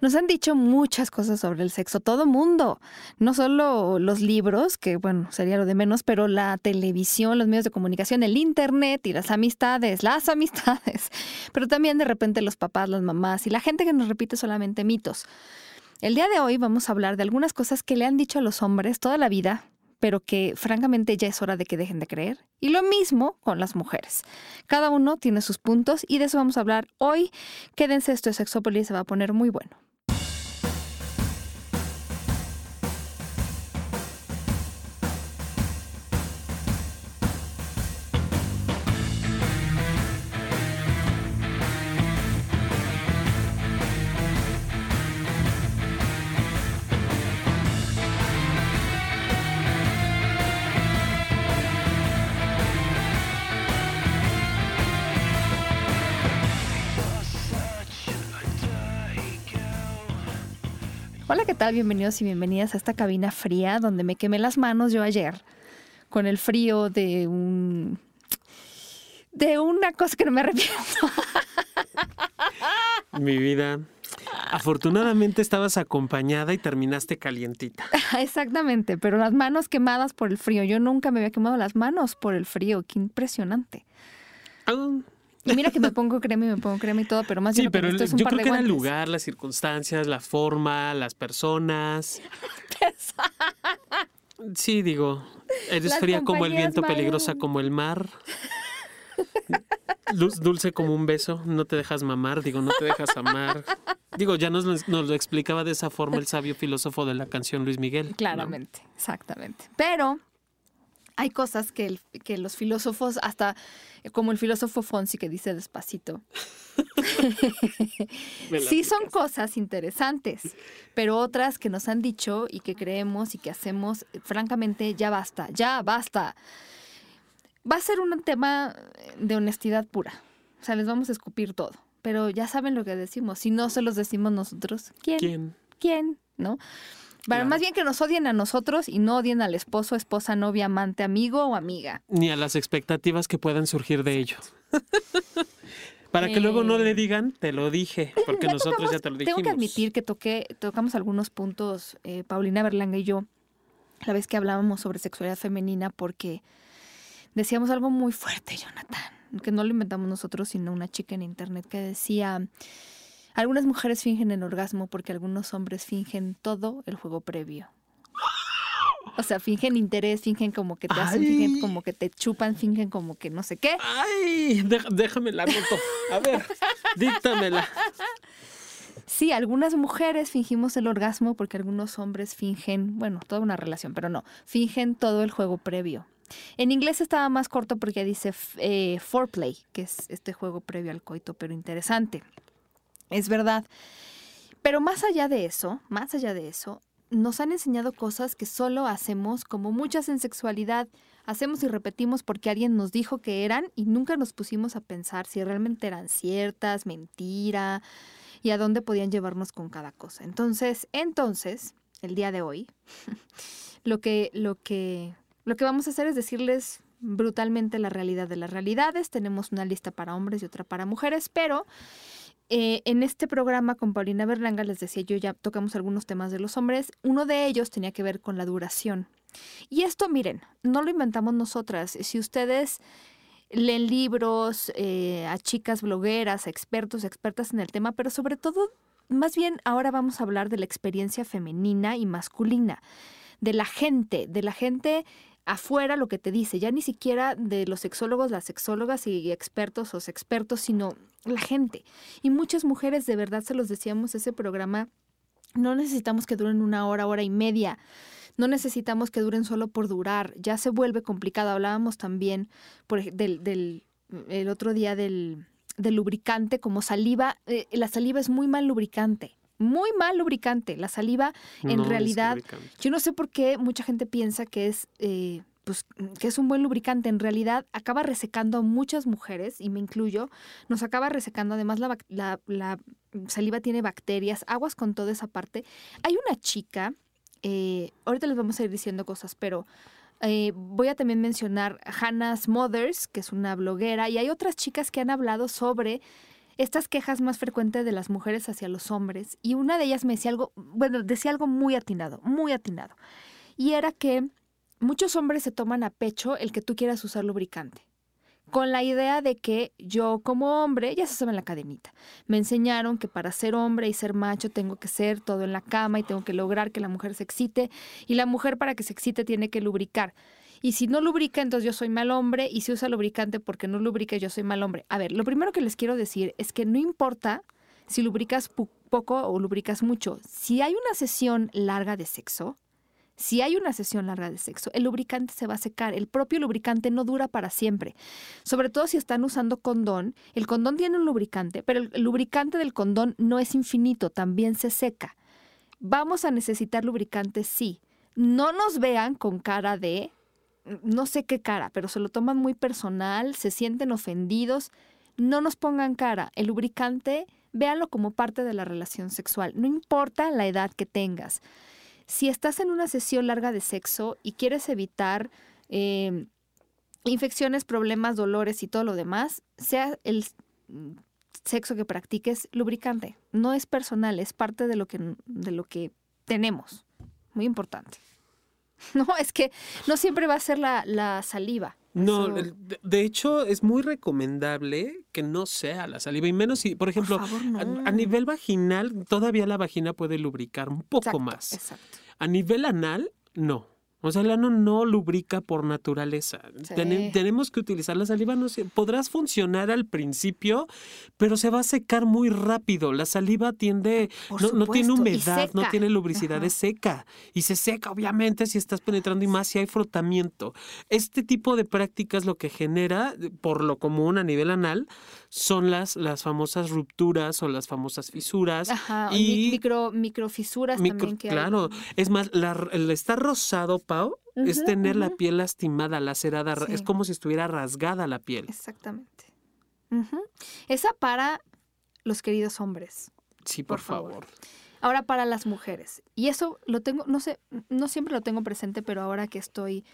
Nos han dicho muchas cosas sobre el sexo, todo mundo. No solo los libros, que bueno, sería lo de menos, pero la televisión, los medios de comunicación, el internet y las amistades, las amistades. Pero también de repente los papás, las mamás y la gente que nos repite solamente mitos. El día de hoy vamos a hablar de algunas cosas que le han dicho a los hombres toda la vida, pero que francamente ya es hora de que dejen de creer. Y lo mismo con las mujeres. Cada uno tiene sus puntos y de eso vamos a hablar hoy. Quédense, esto es Sexópolis, se va a poner muy bueno. Tal? Bienvenidos y bienvenidas a esta cabina fría donde me quemé las manos yo ayer con el frío de un de una cosa que no me arrepiento. Mi vida. Afortunadamente estabas acompañada y terminaste calientita. Exactamente, pero las manos quemadas por el frío. Yo nunca me había quemado las manos por el frío. Qué impresionante. Y mira que me pongo crema y me pongo crema y todo, pero más sí, bien pero necesito es un yo par creo de que era el lugar, las circunstancias, la forma, las personas. Sí, digo, eres Las fría como el viento, peligrosa como el mar. Luz- Dulce como un beso, no te dejas mamar, digo, no te dejas amar. Digo, ya nos, lo- nos lo explicaba de esa forma el sabio filósofo de la canción Luis Miguel. ¿no? Claramente, exactamente. Pero hay cosas que, el- que los filósofos, hasta como el filósofo Fonsi que dice despacito, sí son cosas interesantes, pero otras que nos han dicho y que creemos y que hacemos, eh, francamente, ya basta, ya basta. Va a ser un tema de honestidad pura. O sea, les vamos a escupir todo. Pero ya saben lo que decimos. Si no se los decimos nosotros, ¿quién? ¿Quién? quién, ¿no? Más bien que nos odien a nosotros y no odien al esposo, esposa, novia, amante, amigo o amiga. Ni a las expectativas que puedan surgir de ello. Para que luego no Eh. le digan, te lo dije, porque Ya nosotros tocamos- ya te lo dijimos. Tengo que admitir que toqué, tocamos algunos puntos, eh, Paulina Berlanga y yo, la vez que hablábamos sobre sexualidad femenina, porque decíamos algo muy fuerte, Jonathan, que no lo inventamos nosotros, sino una chica en internet que decía, algunas mujeres fingen el orgasmo porque algunos hombres fingen todo el juego previo. O sea, fingen interés, fingen como que te hacen, fingen como que te chupan, fingen como que no sé qué. Ay, déjame la anoto. A ver, díctamela. Sí, algunas mujeres fingimos el orgasmo porque algunos hombres fingen, bueno, toda una relación, pero no, fingen todo el juego previo. En inglés estaba más corto porque dice eh, foreplay, que es este juego previo al coito, pero interesante. Es verdad. Pero más allá de eso, más allá de eso, nos han enseñado cosas que solo hacemos, como muchas en sexualidad, hacemos y repetimos porque alguien nos dijo que eran y nunca nos pusimos a pensar si realmente eran ciertas, mentira, y a dónde podían llevarnos con cada cosa. Entonces, entonces, el día de hoy, lo que, lo que, lo que vamos a hacer es decirles brutalmente la realidad de las realidades. Tenemos una lista para hombres y otra para mujeres, pero eh, en este programa con Paulina Berlanga, les decía yo, ya tocamos algunos temas de los hombres. Uno de ellos tenía que ver con la duración. Y esto, miren, no lo inventamos nosotras. Si ustedes leen libros eh, a chicas blogueras, a expertos, expertas en el tema, pero sobre todo, más bien ahora vamos a hablar de la experiencia femenina y masculina, de la gente, de la gente afuera lo que te dice, ya ni siquiera de los sexólogos, las sexólogas y expertos o expertos, sino la gente. Y muchas mujeres, de verdad se los decíamos, ese programa, no necesitamos que duren una hora, hora y media. No necesitamos que duren solo por durar. Ya se vuelve complicado. Hablábamos también por, del, del el otro día del, del lubricante como saliva. Eh, la saliva es muy mal lubricante. Muy mal lubricante. La saliva, en No realidad, yo no sé por qué mucha gente piensa que es, eh, pues, que es un buen lubricante. En realidad, acaba resecando a muchas mujeres, y me incluyo, nos acaba resecando. Además, la, bac- la, la saliva tiene bacterias, aguas con toda esa parte. Hay una chica, eh, ahorita les vamos a ir diciendo cosas, pero eh, voy a también mencionar Hannah Smothers, que es una bloguera, y hay otras chicas que han hablado sobre estas quejas más frecuentes de las mujeres hacia los hombres y una de ellas me decía algo, bueno, decía algo muy atinado, muy atinado. Y era que muchos hombres se toman a pecho el que tú quieras usar lubricante con la idea de que yo como hombre, ya se sabe en la cadenita, me enseñaron que para ser hombre y ser macho tengo que ser todo en la cama y tengo que lograr que la mujer se excite y la mujer para que se excite tiene que lubricar. Y si no lubrica, entonces yo soy mal hombre y si usa lubricante porque no lubrica, yo soy mal hombre. A ver, lo primero que les quiero decir es que no importa si lubricas poco o lubricas mucho. Si hay una sesión larga de sexo, si hay una sesión larga de sexo, el lubricante se va a secar. El propio lubricante no dura para siempre. Sobre todo si están usando condón. El condón tiene un lubricante, pero el lubricante del condón no es infinito, también se seca. Vamos a necesitar lubricante, sí. No nos vean con cara de, no sé qué cara, pero se lo toman muy personal, se sienten ofendidos. No nos pongan cara. El lubricante, véanlo como parte de la relación sexual. No importa la edad que tengas si estás en una sesión larga de sexo y quieres evitar em, infecciones, problemas, dolores y todo lo demás, sea el sexo que practiques lubricante. No es personal, es parte de lo que, de lo que tenemos. Muy importante. No, es que no siempre va a ser la, saliva. No, de hecho es muy recomendable que no sea la saliva y menos si, por ejemplo, a, nivel vaginal, todavía la vagina puede lubricar un poco más. Exacto. A nivel anal, no. O sea, el ano no lubrica por naturaleza. tenemos que utilizar la saliva. No sé, podrás funcionar al principio, pero se va a secar muy rápido. La saliva tiende, no, tiene humedad, no tiene lubricidad, es seca. Y se seca, obviamente, si estás penetrando y más si hay frotamiento. Este tipo de prácticas lo que genera, por lo común a nivel anal, son las, las famosas rupturas o las famosas fisuras. Ajá, y micro, microfisuras también que Claro, es más, es tener la piel lastimada, lacerada, es como si estuviera rasgada la piel. Exactamente. Esa para los queridos hombres. Sí, por, favor. Ahora para las mujeres. Y eso lo tengo, no sé, no siempre lo tengo presente, pero ahora que estoy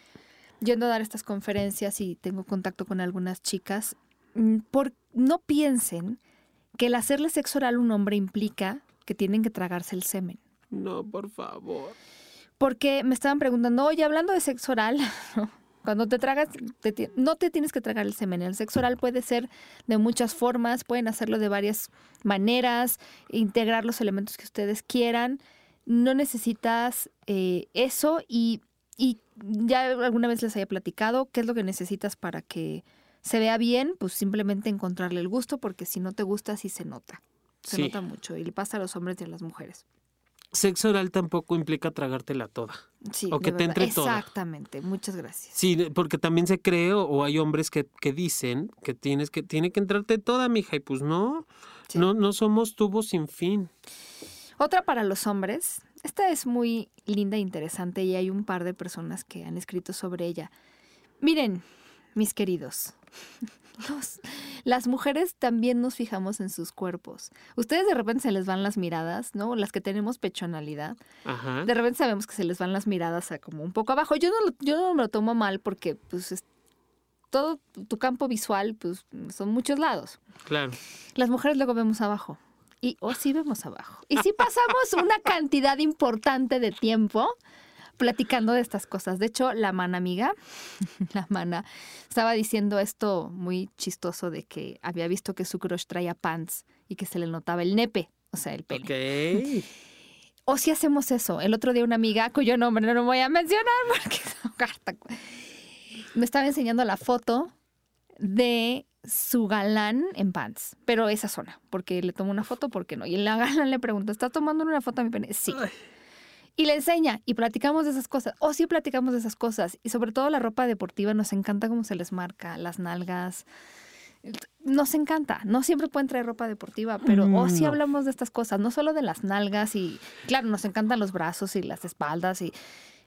yendo a dar estas conferencias y tengo contacto con algunas chicas, mm, por, no piensen que el hacerle sexo oral a un hombre implica que tienen que tragarse el semen. No, por favor porque me estaban preguntando, oye, hablando de sexo oral, cuando te tragas, no te tienes que tragar el semen. El sexo oral puede ser de muchas formas, pueden hacerlo de varias maneras, integrar los elementos que ustedes quieran. No necesitas eh, eso y, y ya alguna vez les haya platicado qué es lo que necesitas para que se vea bien, pues simplemente encontrarle el gusto, porque si no te gusta, sí se nota. Se nota mucho y le pasa a los hombres y a las mujeres sexo oral tampoco implica tragártela toda. Sí, o que te entre toda. Exactamente, muchas gracias. Sí, porque también se cree o, hay hombres que, que, dicen que tienes que tiene que entrarte toda, mija, y pues no, no, no somos tubos sin fin. Otra para los hombres. Esta es muy linda e interesante y hay un par de personas que han escrito sobre ella. Miren, mis queridos, las mujeres también nos fijamos en sus cuerpos. Ustedes de repente se les van las miradas, ¿no? Las que tenemos pechonalidad. De repente sabemos que se les van las miradas a como un poco abajo. Yo no, yo no me lo tomo mal porque pues todo tu campo visual pues son muchos lados. Claro. Las mujeres luego vemos abajo. Y o sí vemos abajo. Y si pasamos una cantidad importante de tiempo platicando de estas cosas. De hecho, la mana amiga, la mana, estaba diciendo esto muy chistoso de que había visto que su crush traía pants y que se le notaba el nepe, o sea, el pene. O si hacemos eso. El otro día una amiga, cuyo nombre no lo voy a mencionar porque me estaba enseñando la foto de su galán en pants, pero esa zona, porque le tomó una foto, porque no? Y la galán le pregunta, ¿estás tomando una foto a mi pene? Sí y le enseña y platicamos de esas cosas. O sí platicamos de esas cosas. Y sobre todo la ropa deportiva, nos encanta cómo se les marca, las nalgas. Nos encanta. No siempre pueden traer ropa deportiva, pero o sí hablamos de estas cosas, no solo de las nalgas y, claro, nos encantan los brazos y las espaldas y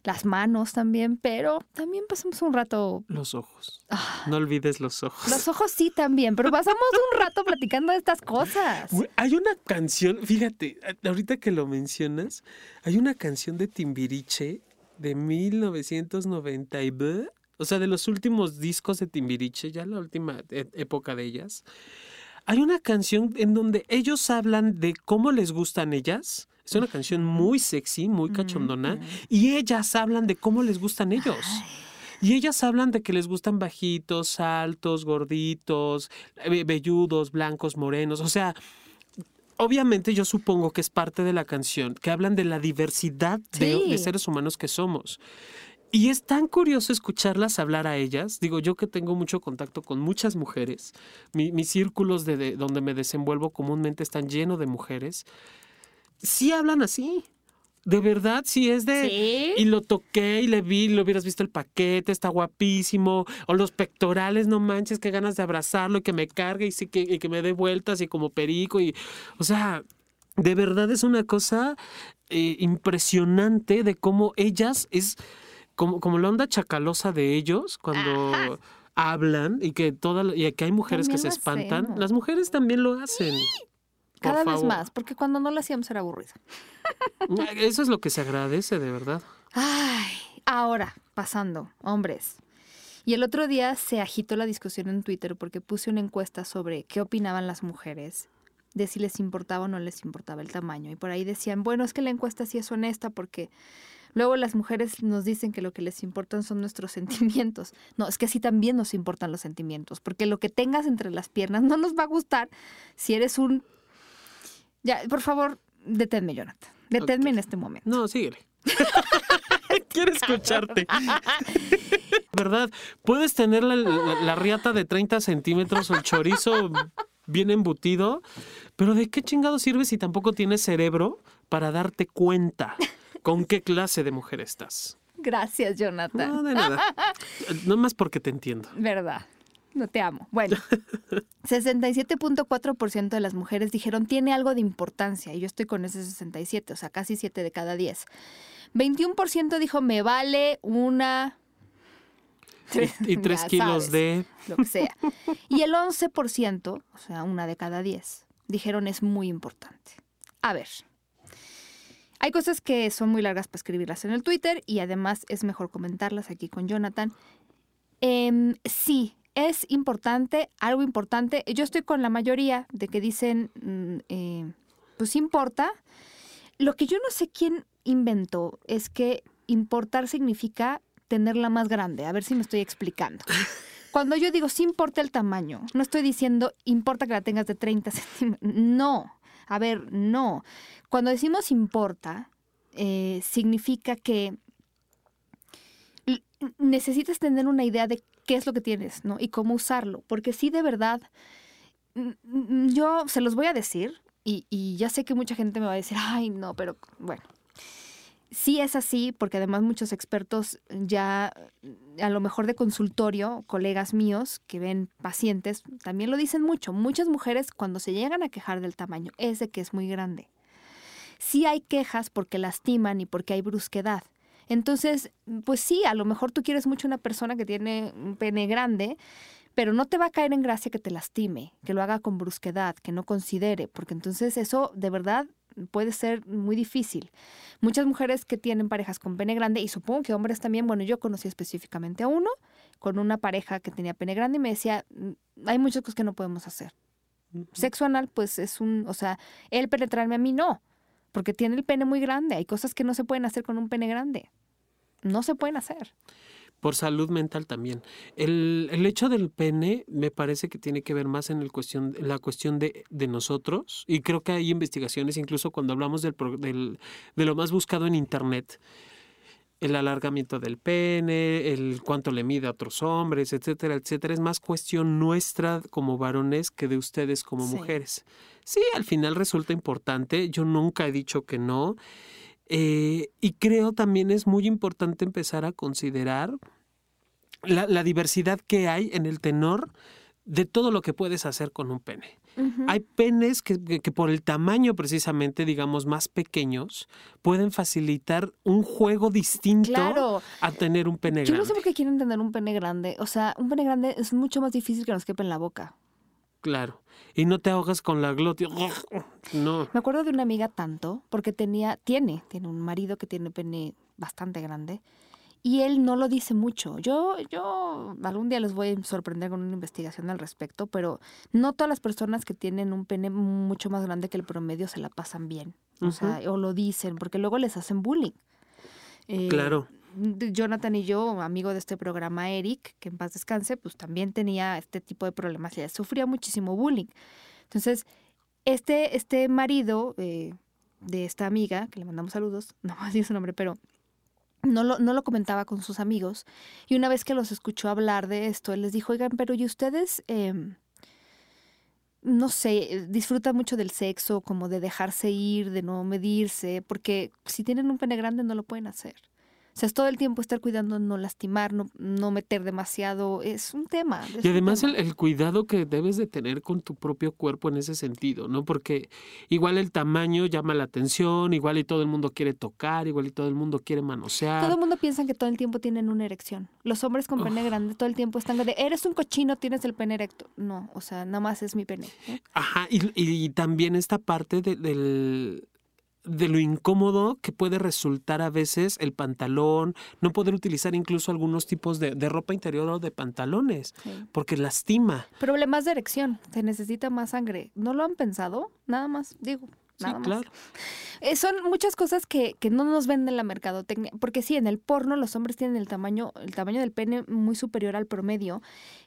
las manos también, pero también pasamos un rato. Los ojos. Ah. No olvides los ojos. Los ojos sí también, pero pasamos un rato platicando de estas cosas. Hay una canción, fíjate, ahorita que lo mencionas, hay una canción de Timbiriche de 1990 y o sea, de los últimos discos de Timbiriche, ya la última e, época de ellas Hay una canción en donde ellos hablan de cómo les gustan ellas. Es una canción muy sexy, muy cachondona. Y ellas hablan de cómo les gustan ellos. Y ellas hablan de que les gustan bajitos, altos, gorditos, velludos, blancos, morenos. O sea, obviamente yo supongo que es parte de la canción, que hablan de la diversidad de, seres humanos que somos. Y es tan curioso escucharlas hablar a ellas. Digo, yo que tengo mucho contacto con muchas mujeres, mis círculos de, donde me desenvuelvo comúnmente están llenos de mujeres. Sí hablan así. De verdad, sí es de... Y lo toqué y le vi, lo hubieras visto el paquete, está guapísimo. O los pectorales, no manches, qué ganas de abrazarlo y que me cargue y, sí, que, y que me dé vueltas y como perico. Y, o sea, de verdad es una cosa eh, impresionante de cómo ellas es como, como la onda chacalosa de ellos cuando hablan y que toda y que hay mujeres que se espantan. Las mujeres también lo hacen. Cada vez más, porque cuando no lo hacíamos era aburrido. Eso es lo que se agradece, de verdad. Ay, ahora, pasando, hombres. Y el otro día se agitó la discusión en Twitter porque puse una encuesta sobre qué opinaban las mujeres, de si les importaba o no les importaba el tamaño. Y por ahí decían, bueno, es que la encuesta sí es honesta porque luego las mujeres nos dicen que lo que les importan son nuestros sentimientos. No, es que sí también nos importan los sentimientos, porque lo que tengas entre las piernas no nos va a gustar si eres un ya, por favor, deténme, Jonathan. Deténme en este momento. No, síguele. Quiero escucharte. ¿Verdad? Puedes tener la, riata de 30 centímetros o el chorizo bien embutido, pero ¿de qué chingado sirve si tampoco tienes cerebro para darte cuenta con qué clase de mujer estás? Gracias, Jonathan. No, de nada. No más porque te entiendo. Verdad. No te amo. Bueno, 67.4% de las mujeres dijeron tiene algo de importancia y yo estoy con ese 67, o sea, casi 7 de cada 10. 21% dijo me vale una... y 3 kilos de... Lo que sea. Y el 11%, o sea, una de cada 10, dijeron es muy importante. A ver, hay cosas que son muy largas para escribirlas en el Twitter y además es mejor comentarlas aquí con Jonathan. Eh, sí, es importante, algo importante. Yo estoy con la mayoría de que dicen, mm, eh, pues importa. Lo que yo no sé quién inventó es que importar significa tenerla más grande. A ver si me estoy explicando. Cuando yo digo sí importa el tamaño, no estoy diciendo importa que la tengas de 30 centímetros. No. A ver, no. Cuando decimos importa, eh, significa que necesitas tener una idea de qué es lo que tienes, ¿no? Y cómo usarlo. Porque sí, de verdad, yo se los voy a decir y, ya sé que mucha gente me va a decir, ay, no, pero bueno. Sí es así, porque además muchos expertos ya, a lo mejor de consultorio, colegas míos que ven pacientes, también lo dicen mucho. Muchas mujeres cuando se llegan a quejar del tamaño es de que es muy grande. Sí hay quejas porque lastiman y porque hay brusquedad. Entonces, pues sí, a lo mejor tú quieres mucho una persona que tiene un pene grande, pero no te va a caer en gracia que te lastime, que lo haga con brusquedad, que no considere, porque entonces eso de verdad puede ser muy difícil. Muchas mujeres que tienen parejas con pene grande, y supongo que hombres también, bueno, yo conocí específicamente a uno con una pareja que tenía pene grande y me decía, mm, hay muchas cosas que no podemos hacer. Sexo anal, pues es un, o sea, él penetrarme a mí no, porque tiene el pene muy grande, hay cosas que no se pueden hacer con un pene grande no se pueden hacer. Por salud mental también. El, hecho del pene me parece que tiene que ver más en el cuestión, la cuestión de, nosotros. Y creo que hay investigaciones, incluso cuando hablamos del, de lo más buscado en Internet, el alargamiento del pene, el cuánto le mide a otros hombres, etcétera, etcétera. Es más cuestión nuestra como varones que de ustedes como mujeres. Sí, al final resulta importante. Yo nunca he dicho que no. Eh, y creo también es muy importante empezar a considerar la, diversidad que hay en el tenor de todo lo que puedes hacer con un pene. Hay penes que, por el tamaño precisamente, digamos, más pequeños, pueden facilitar un juego distinto a tener un pene grande. Yo no sé por qué quieren tener un pene grande. O sea, un pene grande es mucho más difícil que nos quepa en la boca. Claro. Y no te ahogas con la glotia. No. Me acuerdo de una amiga tanto, porque tenía, tiene, tiene un marido que tiene pene bastante grande. y él no lo dice mucho. Yo, yo algún día les voy a sorprender con una investigación al respecto, pero no todas las personas que tienen un pene mucho más grande que el promedio se la pasan bien. O sea, o lo dicen, porque luego les hacen bullying. Eh, claro. Jonathan y yo, amigo de este programa, Eric, que en paz descanse, pues también tenía este tipo de problemas y sufría muchísimo bullying. Entonces, este, este marido eh, de esta amiga, que le mandamos saludos, no más dice su nombre, pero no lo, no lo comentaba con sus amigos. Y una vez que los escuchó hablar de esto, él les dijo, oigan, pero ¿y ustedes, em, no sé, disfrutan mucho del sexo, como de dejarse ir, de no medirse? Porque si tienen un pene grande no lo pueden hacer. O sea, es todo el tiempo estar cuidando, no lastimar, no, no meter demasiado. Es un tema. y además El, cuidado que debes de tener con tu propio cuerpo en ese sentido, ¿no? Porque igual el tamaño llama la atención, igual y todo el mundo quiere tocar, igual y todo el mundo quiere manosear. Todo el mundo piensa que todo el tiempo tienen una erección. Los hombres con pene grande todo el tiempo están de, eres un cochino, tienes el pene erecto. No, o sea, nada más es mi pene. Ajá, y, y, también esta parte del de lo incómodo que puede resultar a veces el pantalón, no poder utilizar incluso algunos tipos de, ropa interior o de pantalones, porque lastima. Problemas de erección, se necesita más sangre. ¿No lo han pensado? Nada más, digo. Nada sí, claro. Eh, son muchas cosas que, que no nos venden la mercadotecnia, porque sí, en el porno los hombres tienen el tamaño, el tamaño del pene muy superior al promedio,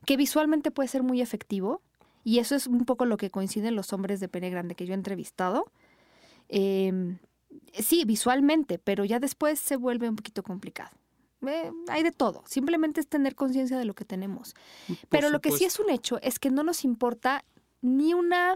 que visualmente puede ser muy efectivo, y eso es un poco lo que coinciden los hombres de pene grande que yo he entrevistado Em, sí, visualmente, pero ya después se vuelve un poquito complicado. Eh, hay de todo, simplemente es tener conciencia de lo que tenemos. pero lo que sí es un hecho es que no nos importa ni una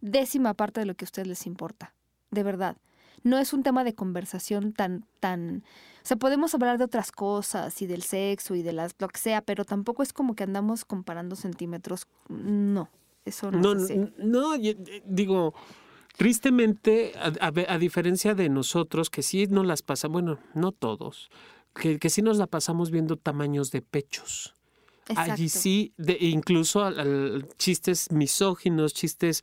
décima parte de lo que a ustedes les importa, de verdad. No es un tema de conversación tan, tan, o sea, podemos hablar de otras cosas y del sexo y de las, lo que sea, pero tampoco es como que andamos comparando centímetros. No, eso no, no es así. No, digo, Tristemente, a, diferencia de nosotros, que sí nos las pasamos, bueno, no todos, que, que sí nos la pasamos viendo tamaños de pechos. Allí sí, de, incluso al, chistes misóginos, chistes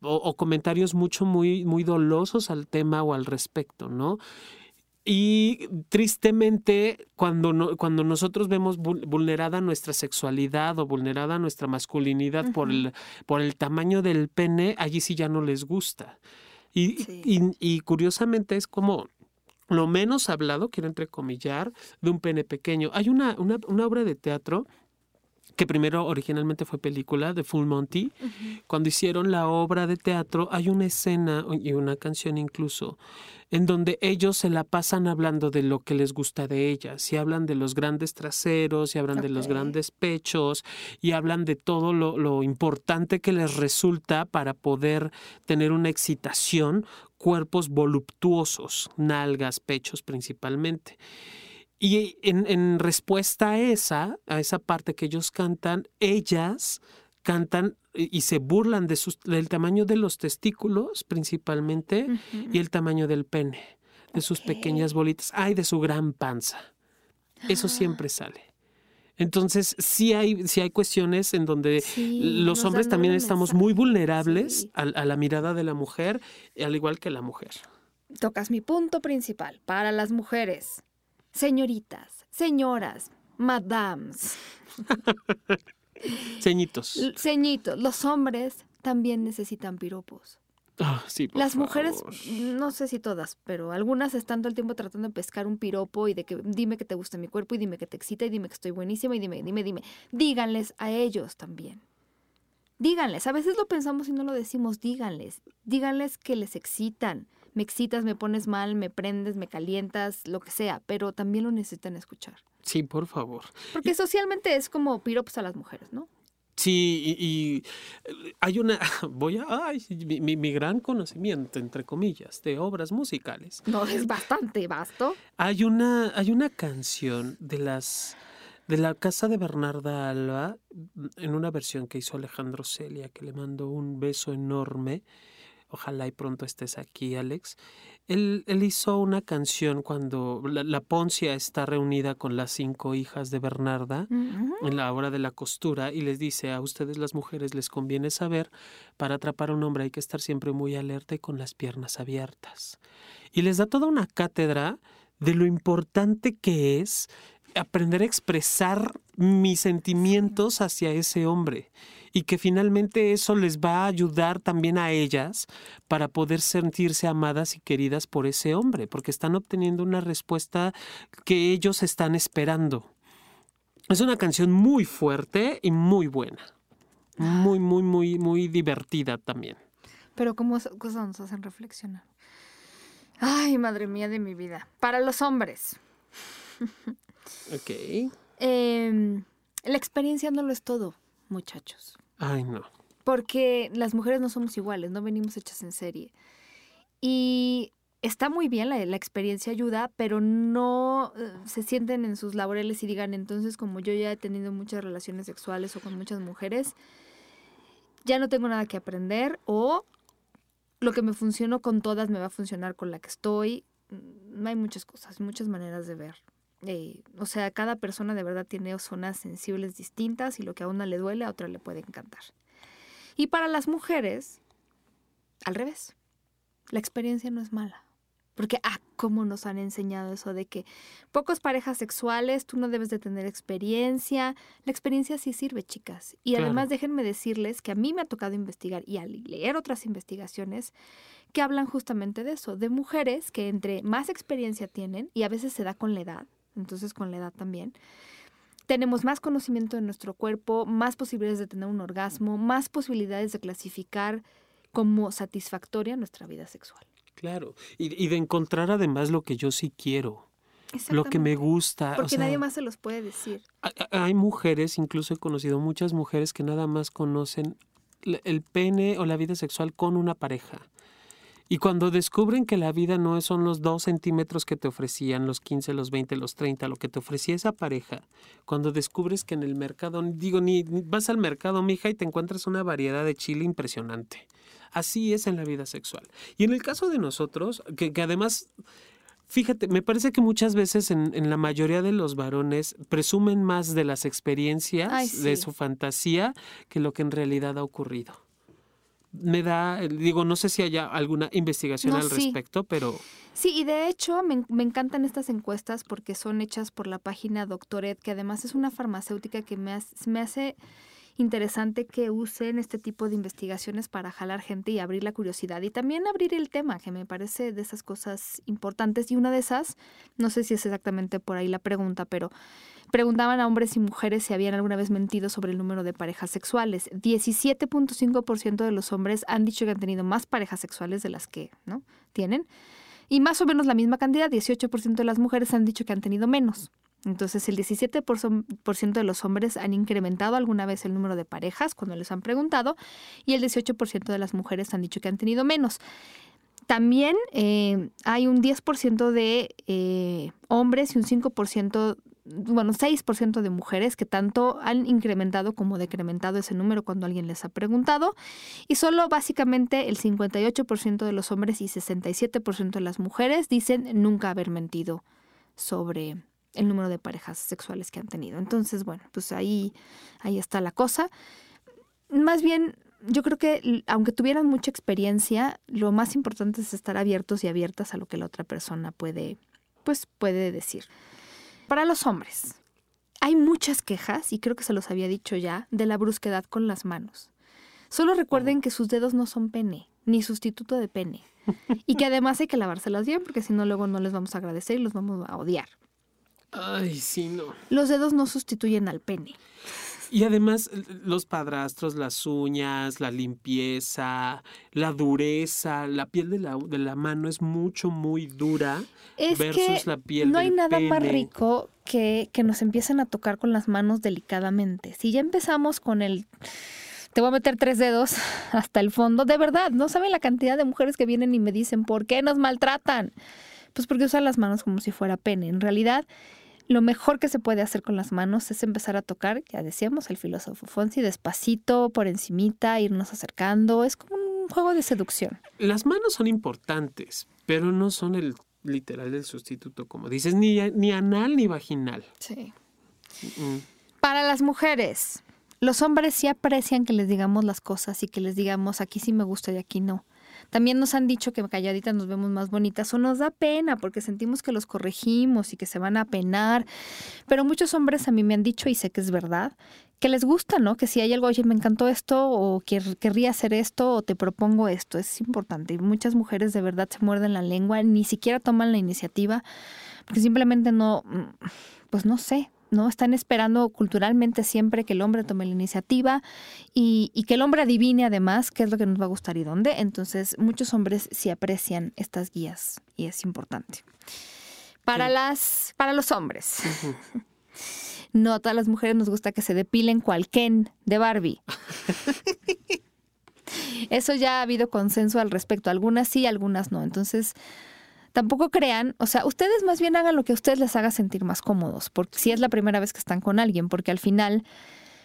o, comentarios mucho muy, muy dolosos al tema o al respecto, ¿no? Y tristemente, cuando, cuando nosotros vemos vulnerada nuestra sexualidad o vulnerada nuestra masculinidad por, el, por el tamaño del pene, allí sí ya no les gusta. Y, y, curiosamente es como lo menos hablado, quiero entrecomillar, de un pene pequeño. Hay una, una, una obra de teatro que primero originalmente fue película de Full Monty. Cuando hicieron la obra de teatro hay una escena y una canción incluso en donde ellos se la pasan hablando de lo que les gusta de ellas y hablan de los grandes traseros y hablan de los grandes pechos y hablan de todo lo, lo importante que les resulta para poder tener una excitación, cuerpos voluptuosos, nalgas, pechos principalmente. Y en, respuesta a esa, a esa parte que ellos cantan, ellas cantan y se burlan de sus, del tamaño de los testículos principalmente y el tamaño del pene, de sus pequeñas bolitas, ay, de su gran panza. Eso siempre sale. Entonces, sí hay, sí hay cuestiones en donde los hombres también estamos muy vulnerables a, a, la mirada de la mujer, al igual que la mujer. Tocas mi punto principal para las mujeres señoritas, señoras, madams. Ceñitos. Ceñitos. Los hombres también necesitan piropos. Ah, sí, Las mujeres, no sé si todas, pero algunas están todo el tiempo tratando de pescar un piropo y de que dime que te gusta mi cuerpo y dime que te excita y dime que estoy buenísima y dime, dime, dime. Díganles a ellos también. Díganles, a veces lo pensamos y no lo decimos, díganles. Díganles que les excitan, me excitas, me pones mal, me prendes, me calientas, lo que sea, pero también lo necesitan escuchar. Sí, por favor. Porque socialmente es como piropos a las mujeres, ¿no? Sí, y, hay una, voy a, ay, mi, mi, gran conocimiento, entre comillas, de obras musicales. No, es bastante vasto. Hay una, hay una canción de las, de la casa de Bernarda Alba, en una versión que hizo Alejandro Celia, que le mando un beso enorme, Ojalá y pronto estés aquí, Alex. Él, él hizo una canción cuando la, Poncia está reunida con las cinco hijas de Bernarda en la hora de la costura y les dice a ustedes las mujeres les conviene saber, para atrapar a un hombre hay que estar siempre muy alerta y con las piernas abiertas. Y les da toda una cátedra de lo importante que es aprender a expresar mis sentimientos hacia ese hombre y que finalmente eso les va a ayudar también a ellas para poder sentirse amadas y queridas por ese hombre, porque están obteniendo una respuesta que ellos están esperando. Es una canción muy fuerte y muy buena. Muy, muy, muy, muy divertida también. Pero como cosas nos hacen reflexionar. Ay, madre mía de mi vida. Para los hombres. ok. Em, la experiencia no lo es todo, muchachos. Ay, no. Porque las mujeres no somos iguales, no venimos hechas en serie. Y está muy bien, la, experiencia ayuda, pero no eh, se sienten en sus laureles y digan, entonces como yo ya he tenido muchas relaciones sexuales o con muchas mujeres, ya no tengo nada que aprender o lo que me funcionó con todas me va a funcionar con la que estoy. No mm, hay muchas cosas, muchas maneras de ver. Eh, o sea, cada persona de verdad tiene zonas sensibles distintas y lo que a una le duele, a otra le puede encantar. Y para las mujeres, al revés, la experiencia no es mala. Porque, ah, cómo nos han enseñado eso de que pocas parejas sexuales, tú no debes de tener experiencia. La experiencia sí sirve, chicas. Y además déjenme decirles que a mí me ha tocado investigar y al leer otras investigaciones que hablan justamente de eso, de mujeres que entre más experiencia tienen, y a veces se da con la edad, entonces con la edad también, tenemos más conocimiento de nuestro cuerpo, más posibilidades de tener un orgasmo, más posibilidades de clasificar como satisfactoria nuestra vida sexual. Claro, y, de encontrar además lo que yo sí quiero, lo que me gusta. Porque nadie más se los puede decir. Hay mujeres, incluso he conocido muchas mujeres que nada más conocen el pene o la vida sexual con una pareja. Y cuando descubren que la vida no son los dos centímetros que te ofrecían, los 15, los 20, los 30, lo que te ofrecía esa pareja, cuando descubres que en el mercado, digo, ni vas al mercado, mija, y te encuentras una variedad de chile impresionante. Así es en la vida sexual. Y en el caso de nosotros, que, además Fíjate, me parece que muchas veces en, la mayoría de los varones presumen más de las experiencias, de su fantasía, que lo que en realidad ha ocurrido. Me da, digo, no sé si haya alguna investigación al respecto, pero... Sí, y de hecho me, me, encantan estas encuestas porque son hechas por la página Doctored, que además es una farmacéutica que me, me hace interesante que usen este tipo de investigaciones para jalar gente y abrir la curiosidad y también abrir el tema, que me parece de esas cosas importantes. Y una de esas, no sé si es exactamente por ahí la pregunta, pero preguntaban a hombres y mujeres si habían alguna vez mentido sobre el número de parejas sexuales. 17.5% de los hombres han dicho que han tenido más parejas sexuales de las que no tienen. Y más o menos la misma cantidad, 18% de las mujeres han dicho que han tenido menos. Entonces, el 17% de los hombres han incrementado alguna vez el número de parejas cuando les han preguntado y el 18% de las mujeres han dicho que han tenido menos. También eh, hay un 10% de eh, hombres y un 5%, bueno, 6% de mujeres que tanto han incrementado como decrementado ese número cuando alguien les ha preguntado. Y solo básicamente el 58% de los hombres y 67% de las mujeres dicen nunca haber mentido sobre el número de parejas sexuales que han tenido. Entonces, bueno, pues ahí, ahí está la cosa. Más bien, yo creo que aunque tuvieran mucha experiencia, lo más importante es estar abiertos y abiertas a lo que la otra persona puede, pues, puede decir. Para los hombres, hay muchas quejas, y creo que se los había dicho ya, de la brusquedad con las manos. Solo recuerden que sus dedos no son pene, ni sustituto de pene. Y que además hay que lavárselas bien, porque si no, luego no les vamos a agradecer y los vamos a odiar. Ay, sí, no. Los dedos no sustituyen al pene. Y además, los padrastros, las uñas, la limpieza, la dureza, la piel de la, de la mano es mucho, muy dura versus la piel No hay nada más rico que, que nos empiecen a tocar con las manos delicadamente. Si ya empezamos con el te voy a meter tres dedos hasta el fondo. De verdad, no saben la cantidad de mujeres que vienen y me dicen, ¿por qué nos maltratan? Pues porque usan las manos como si fuera pene. En realidad, lo mejor que se puede hacer con las manos es empezar a tocar, ya decíamos, el filósofo Fonsi, despacito, por encimita, irnos acercando. Es como un juego de seducción. Las manos son importantes, pero no son el literal del sustituto, como dices, ni, ni anal ni vaginal. Sí. Para las mujeres, los hombres sí aprecian que les digamos las cosas y que les digamos aquí sí me gusta y aquí no. También nos han dicho que calladitas nos vemos más bonitas o nos da pena porque sentimos que los corregimos y que se van a penar. Pero muchos hombres a mí me han dicho, y sé que es verdad, que les gusta, ¿no? Que si hay algo, oye, me encantó esto o querría hacer esto o te propongo esto, es importante. Y muchas mujeres de verdad se muerden la lengua, ni siquiera toman la iniciativa porque simplemente no, mm, pues no sé, ¿no? Están esperando culturalmente siempre que el hombre tome la iniciativa y, que el hombre adivine además qué es lo que nos va a gustar y dónde. Entonces, muchos hombres sí aprecian estas guías y es importante. Para, las, para los hombres. No a todas las mujeres nos gusta que se depilen cual Ken de Barbie. Eso ya ha habido consenso al respecto. Algunas sí, algunas no. Entonces, tampoco crean, o sea, ustedes más bien hagan lo que a ustedes les haga sentir más cómodos, porque si es la primera vez que están con alguien, porque al final,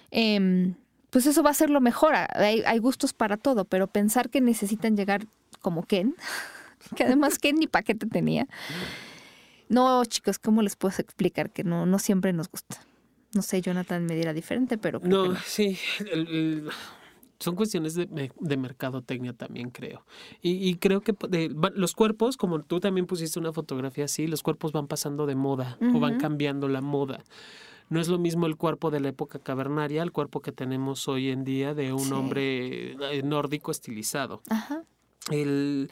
em, pues eso va a ser lo mejor. Hay, hay, gustos para todo, pero pensar que necesitan llegar como Ken, que además Ken ni paquete tenía. No, chicos, ¿cómo les puedo explicar que no, no siempre nos gusta? No sé, Jonathan me dirá diferente, pero... no, sí, son cuestiones de, de, mercadotecnia también, creo. Y, creo que los cuerpos, como tú también pusiste una fotografía así, los cuerpos van pasando de moda o van cambiando la moda. No es lo mismo el cuerpo de la época cavernaria al cuerpo que tenemos hoy en día de un hombre eh, nórdico estilizado. Ajá. El,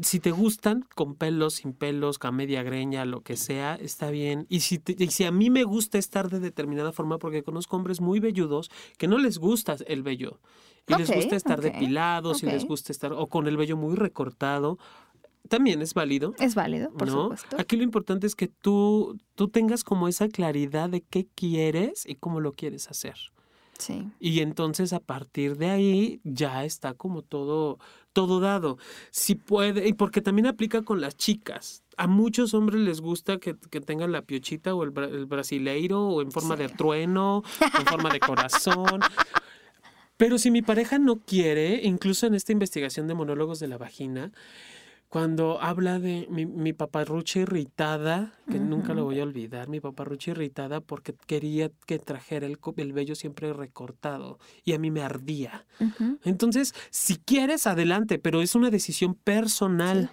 si te gustan, con pelos, sin pelos, con media greña, lo que sea, está bien. Y si, si a mí me gusta estar de determinada forma, porque conozco hombres muy velludos que no les gusta el vello. Y les gusta estar depilados, y les gusta estar, o con el vello muy recortado. También es válido. Es válido, por supuesto. Aquí lo importante es que tú, tú tengas como esa claridad de qué quieres y cómo lo quieres hacer. Sí. Y entonces a partir de ahí ya está como todo, todo dado. Si puede, y porque también aplica con las chicas. A muchos hombres les gusta que, tengan la piochita o el, brasileiro o en forma de trueno, en forma de corazón. Pero si mi pareja no quiere, incluso en esta investigación de monólogos de la vagina, cuando habla de mi, mi paparrucha irritada, que nunca lo voy a olvidar, mi paparrucha irritada porque quería que trajera el, el vello siempre recortado y a mí me ardía. Entonces, si quieres, adelante, pero es una decisión personal.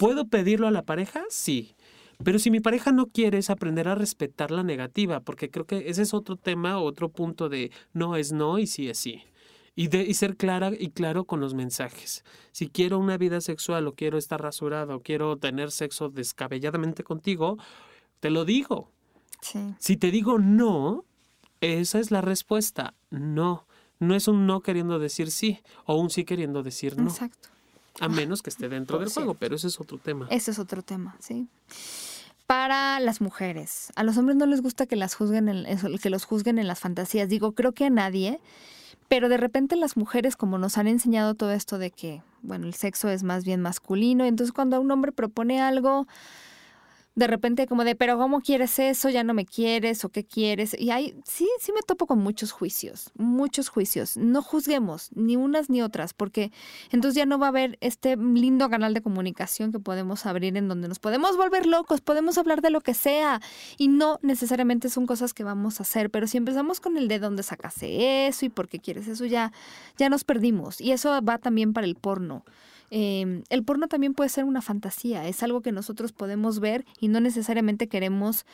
¿Puedo pedirlo a la pareja? Sí. Pero si mi pareja no quiere, es aprender a respetar la negativa, porque creo que ese es otro tema, otro punto de no es no y sí es sí. Y, de, y ser clara y claro con los mensajes. Si quiero una vida sexual o quiero estar rasurado o quiero tener sexo descabelladamente contigo, te lo digo. Si te digo no, esa es la respuesta. No. No es un no queriendo decir sí o un sí queriendo decir no. Exacto. A menos que esté dentro del juego, pero ese es otro tema. Ese es otro tema, sí. Para las mujeres, a los hombres no les gusta que las juzguen en, que los juzguen en las fantasías. Digo, creo que a nadie, pero de repente las mujeres, como nos han enseñado todo esto de que, bueno, el sexo es más bien masculino, entonces cuando un hombre propone algo, de repente como de, pero ¿cómo quieres eso? ¿Ya no me quieres? ¿O qué quieres? Y hay, sí, sí me topo con muchos juicios, muchos juicios. No juzguemos ni unas ni otras, porque entonces ya no va a haber este lindo canal de comunicación que podemos abrir en donde nos podemos volver locos, podemos hablar de lo que sea y no necesariamente son cosas que vamos a hacer, pero si empezamos con el de dónde sacaste eso y por qué quieres eso, ya, ya nos perdimos. Y eso va también para el porno. Em, el porno también puede ser una fantasía, es algo que nosotros podemos ver y no necesariamente queremos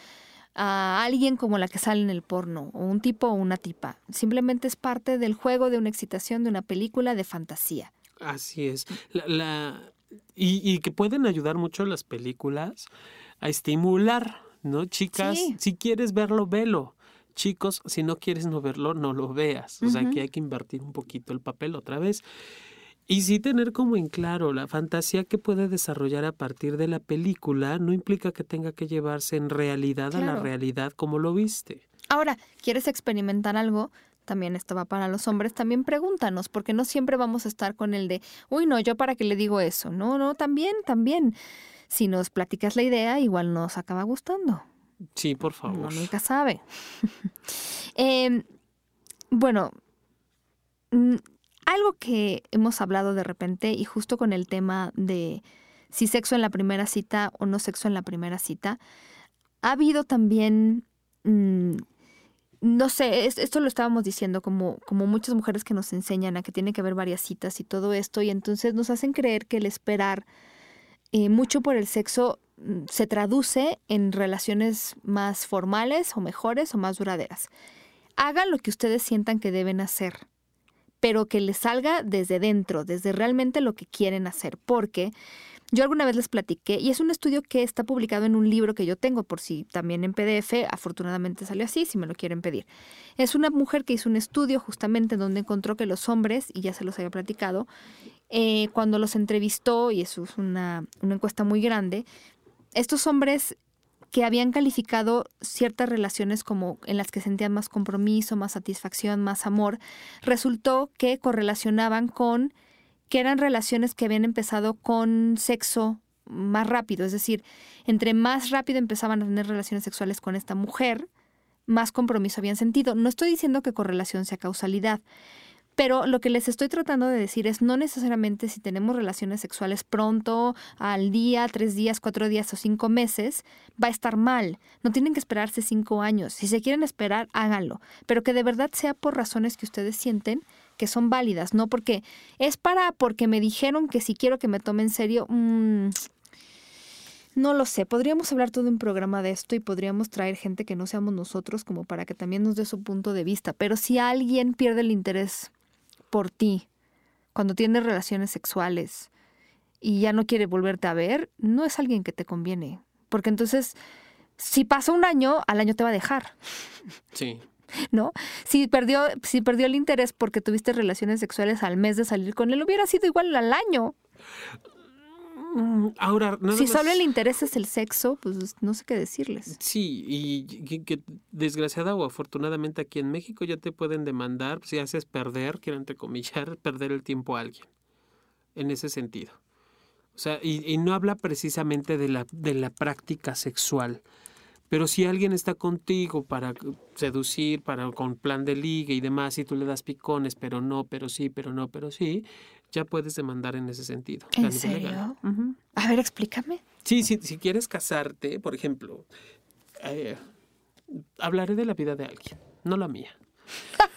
a alguien como la que sale en el porno, o un tipo o una tipa. Simplemente es parte del juego de una excitación de una película de fantasía. Así es. La, y, que pueden ayudar mucho las películas a estimular, ¿no? Chicas, si quieres verlo, velo. Chicos, si no quieres no verlo, no lo veas. O sea que hay que invertir un poquito el papel otra vez. Y sí tener como en claro la fantasía que puede desarrollar a partir de la película no implica que tenga que llevarse en realidad a la realidad como lo viste. Ahora, ¿quieres experimentar algo? También esto va para los hombres, también pregúntanos, porque no siempre vamos a estar con el de, uy, no, yo para qué le digo eso. No, no, también, también. Si nos platicas la idea, igual nos acaba gustando. Sí, por favor. Nunca sabe. Em, bueno, algo que hemos hablado de repente y justo con el tema de si sexo en la primera cita o no sexo en la primera cita, ha habido también mm, no sé, esto lo estábamos diciendo, como, como muchas mujeres que nos enseñan a que tiene que haber varias citas y todo esto, y entonces nos hacen creer que el esperar eh, mucho por el sexo mm, se traduce en relaciones más formales o mejores o más duraderas. Hagan lo que ustedes sientan que deben hacer, pero que les salga desde dentro, desde realmente lo que quieren hacer, porque yo alguna vez les platiqué, y es un estudio que está publicado en un libro que yo tengo, por si también en PDF, afortunadamente salió así, si me lo quieren pedir. Es una mujer que hizo un estudio justamente donde encontró que los hombres, y ya se los había platicado, eh, cuando los entrevistó, y eso es una, una encuesta muy grande, estos hombres que habían calificado ciertas relaciones como en las que sentían más compromiso, más satisfacción, más amor, resultó que correlacionaban con que eran relaciones que habían empezado con sexo más rápido, es decir, entre más rápido empezaban a tener relaciones sexuales con esta mujer, más compromiso habían sentido. No estoy diciendo que correlación sea causalidad, pero lo que les estoy tratando de decir es no necesariamente si tenemos relaciones sexuales pronto, al día, tres días, cuatro días o cinco meses, va a estar mal. No tienen que esperarse cinco años. Si se quieren esperar, háganlo. Pero que de verdad sea por razones que ustedes sienten que son válidas, no porque es para porque me dijeron que si quiero que me tome en serio, mm, no lo sé, podríamos hablar todo un programa de esto y podríamos traer gente que no seamos nosotros como para que también nos dé su punto de vista, pero si alguien pierde el interés por ti cuando tiene relaciones sexuales y ya no quiere volverte a ver, no es alguien que te conviene, porque entonces si pasa un año, al año te va a dejar. Sí. ¿no? Si perdió, si perdió el interés porque tuviste relaciones sexuales al mes de salir con él, hubiera sido igual al año. Mm, ahora, si solo el interés es el sexo, pues no sé qué decirles. Sí, y que, desgraciada o afortunadamente aquí en México ya te pueden demandar si haces perder, quiero entrecomillar, perder el tiempo a alguien. En ese sentido. O sea, y, y no habla precisamente de la, de la práctica sexual, pero si alguien está contigo para seducir, para con plan de liga y demás, y tú le das picones, pero no, pero sí, pero no, pero sí, ya puedes demandar en ese sentido. ¿En serio? A ver, explícame. Sí, sí, si quieres casarte, por ejemplo, eh, hablaré de la vida de alguien, no la mía.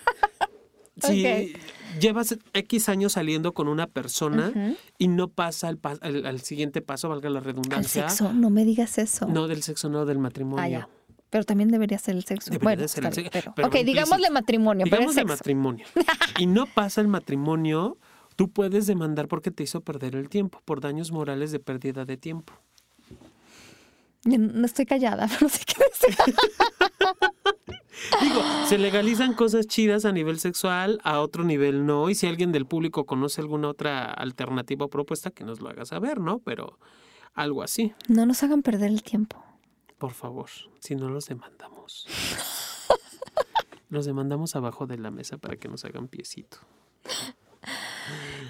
Si llevas X años saliendo con una persona y no pasa al, siguiente paso, valga la redundancia. ¿El sexo? No me digas eso. No, del sexo, no, del matrimonio. Ah, pero también debería ser el sexo. bueno, ser el sexo. ok, digámosle matrimonio. Digámosle matrimonio. y no pasa el matrimonio, tú puedes demandar porque te hizo perder el tiempo, por daños morales de pérdida de tiempo. No estoy callada, no sé qué decir. Digo, se legalizan cosas chidas a nivel sexual, a otro nivel no. Y si alguien del público conoce alguna otra alternativa o propuesta, que nos lo haga saber, ¿no? Pero algo así. No nos hagan perder el tiempo. Por favor, si no los demandamos. los demandamos abajo de la mesa para que nos hagan piecito.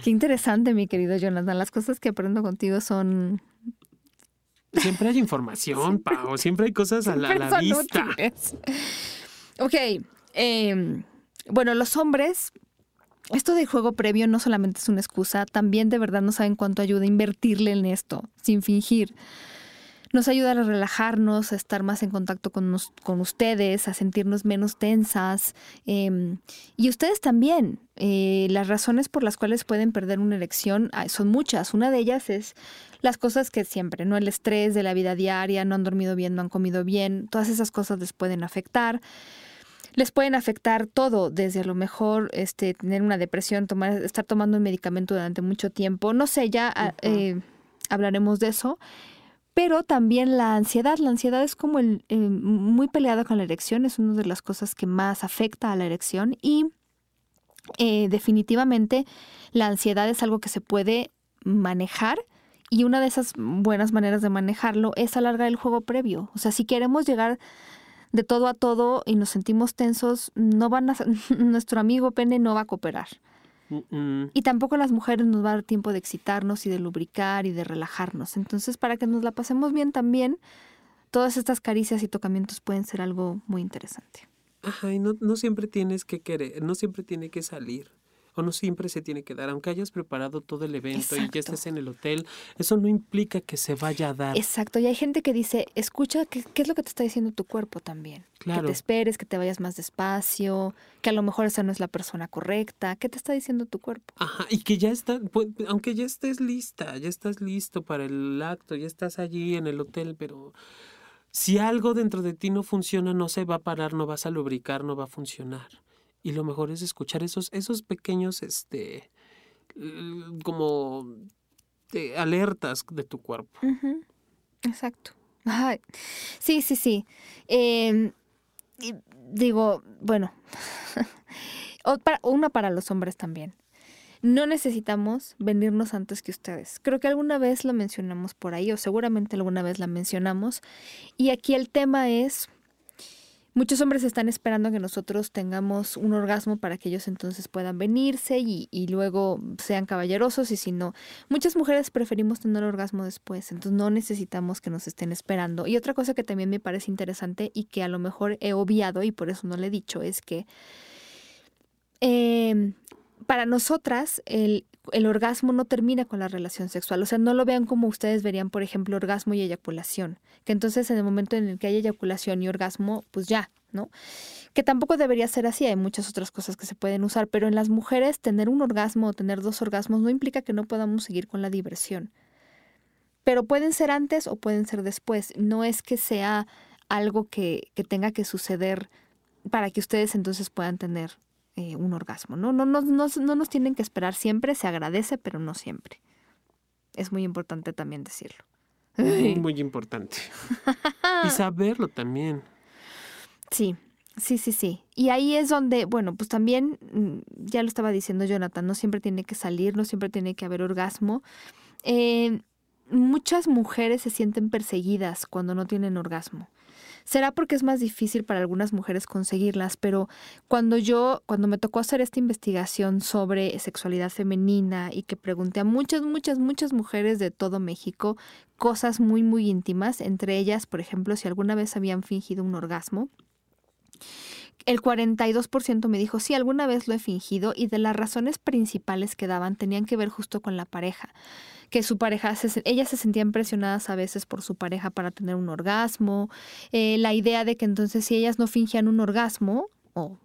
Qué interesante, mi querido Jonathan. Las cosas que aprendo contigo son Siempre hay información, Pau. Siempre hay cosas a la, vista. Ok. Em, bueno, los hombres, esto de juego previo no solamente es una excusa, también de verdad no saben cuánto ayuda a invertirle en esto, sin fingir. Nos ayuda a relajarnos, a estar más en contacto con, con ustedes, a sentirnos menos tensas. Em, y ustedes también. Eh, las razones por las cuales pueden perder una erección ah, son muchas. Una de ellas es las cosas que siempre, ¿no? El estrés de la vida diaria, no han dormido bien, no han comido bien, todas esas cosas les pueden afectar. Les pueden afectar todo, desde a lo mejor este, tener una depresión, tomar, estar tomando un medicamento durante mucho tiempo. No sé, ya ah, eh, hablaremos de eso. Pero también la ansiedad. La ansiedad es como el, eh, muy peleada con la erección, es una de las cosas que más afecta a la erección. Y eh, definitivamente la ansiedad es algo que se puede manejar y una de esas buenas maneras de manejarlo es alargar el juego previo. O sea, si queremos llegar de todo a todo y nos sentimos tensos, no van a, nuestro amigo pene no va a cooperar. Y tampoco las mujeres nos va a dar tiempo de excitarnos y de lubricar y de relajarnos. Entonces, para que nos la pasemos bien también, todas estas caricias y tocamientos pueden ser algo muy interesante. Ajá, y no, no siempre tienes que querer, no siempre tiene que salir. O no siempre se tiene que dar, aunque hayas preparado todo el evento y ya estés en el hotel, eso no implica que se vaya a dar. Exacto, y hay gente que dice, escucha, ¿qué, es lo que te está diciendo tu cuerpo también? Claro. Que te esperes, que te vayas más despacio, que a lo mejor esa no es la persona correcta, ¿qué te está diciendo tu cuerpo? Ajá, y que ya está, pues, aunque ya estés lista, ya estás listo para el acto, ya estás allí en el hotel, pero si algo dentro de ti no funciona, no se va a parar, no vas a lubricar, no va a funcionar. Y lo mejor es escuchar esos, esos pequeños, este, como alertas de tu cuerpo. Exacto. Sí, sí, sí. Em, digo, bueno, una para los hombres también. No necesitamos venirnos antes que ustedes. Creo que alguna vez lo mencionamos por ahí, o seguramente alguna vez la mencionamos. Y aquí el tema es, muchos hombres están esperando que nosotros tengamos un orgasmo para que ellos entonces puedan venirse y, luego sean caballerosos. Y si no, muchas mujeres preferimos tener orgasmo después, entonces no necesitamos que nos estén esperando. Y otra cosa que también me parece interesante y que a lo mejor he obviado y por eso no le he dicho es que... Eh, para nosotras el, orgasmo no termina con la relación sexual. O sea, no lo vean como ustedes verían, por ejemplo, orgasmo y eyaculación. Que entonces en el momento en el que hay eyaculación y orgasmo, pues ya, ¿no? Que tampoco debería ser así, hay muchas otras cosas que se pueden usar, pero en las mujeres tener un orgasmo o tener dos orgasmos no implica que no podamos seguir con la diversión. Pero pueden ser antes o pueden ser después. No es que sea algo que, que tenga que suceder para que ustedes entonces puedan tener eh, un orgasmo. ¿no? No, no, no, no nos tienen que esperar siempre, se agradece, pero no siempre. Es muy importante también decirlo. Muy importante. y saberlo también. Sí, sí, sí, sí. Y ahí es donde, bueno, pues también, mm, ya lo estaba diciendo Jonathan, no siempre tiene que salir, no siempre tiene que haber orgasmo. Eh, muchas mujeres se sienten perseguidas cuando no tienen orgasmo. Será porque es más difícil para algunas mujeres conseguirlas, pero cuando yo, cuando me tocó hacer esta investigación sobre sexualidad femenina y que pregunté a muchas, muchas, muchas mujeres de todo México cosas muy, muy íntimas, entre ellas, por ejemplo, si alguna vez habían fingido un orgasmo, el 42% me dijo, sí, alguna vez lo he fingido y de las razones principales que daban tenían que ver justo con la pareja que su pareja, ellas se sentían presionadas a veces por su pareja para tener un orgasmo, eh, la idea de que entonces si ellas no fingían un orgasmo o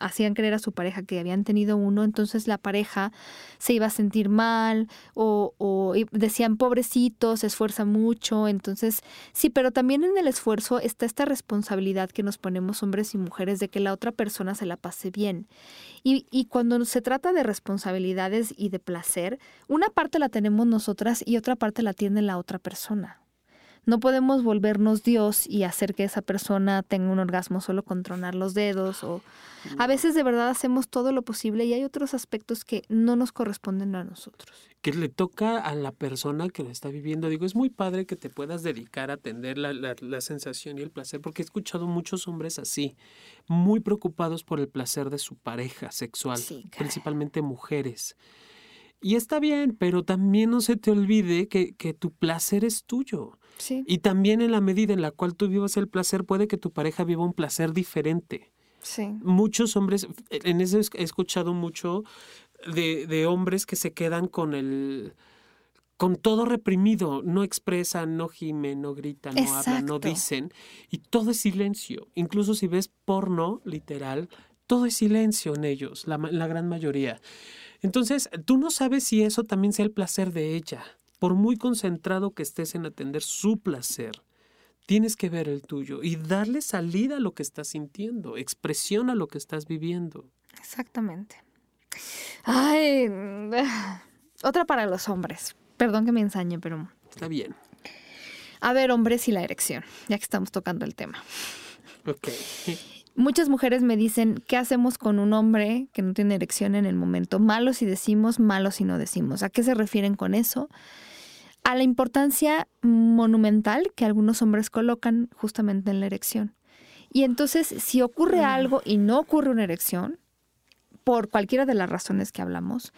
hacían creer a su pareja que habían tenido uno, entonces la pareja se iba a sentir mal o, o decían pobrecito, se esfuerza mucho, entonces sí, pero también en el esfuerzo está esta responsabilidad que nos ponemos hombres y mujeres de que la otra persona se la pase bien. Y, y cuando se trata de responsabilidades y de placer, una parte la tenemos nosotras y otra parte la tiene la otra persona. No podemos volvernos Dios y hacer que esa persona tenga un orgasmo solo con tronar los dedos o a veces de verdad hacemos todo lo posible y hay otros aspectos que no nos corresponden a nosotros. Que le toca a la persona que lo está viviendo. Digo, es muy padre que te puedas dedicar a atender la, la sensación y el placer, porque he escuchado muchos hombres así, muy preocupados por el placer de su pareja sexual, principalmente mujeres. Y está bien, pero también no se te olvide que, que tu placer es tuyo. Sí. Y también en la medida en la cual tú vivas el placer, puede que tu pareja viva un placer diferente. Sí. Muchos hombres, en eso he escuchado mucho de, de hombres que se quedan con el con todo reprimido, no expresan, no gimen, no gritan, no hablan, no dicen, y todo es silencio. Incluso si ves porno, literal, todo es silencio en ellos, la, la gran mayoría. Entonces, tú no sabes si eso también sea el placer de ella. Por muy concentrado que estés en atender su placer, tienes que ver el tuyo y darle salida a lo que estás sintiendo, expresión a lo que estás viviendo. Exactamente. Ay, otra para los hombres. Perdón que me ensañe, pero... Está bien. A ver, hombres y la erección, ya que estamos tocando el tema. Ok. Muchas mujeres me dicen, ¿qué hacemos con un hombre que no tiene erección en el momento? Malos si decimos, malos si no decimos. ¿A qué se refieren con eso? A la importancia monumental que algunos hombres colocan justamente en la erección. Y entonces, si ocurre mm. algo y no ocurre una erección, por cualquiera de las razones que hablamos,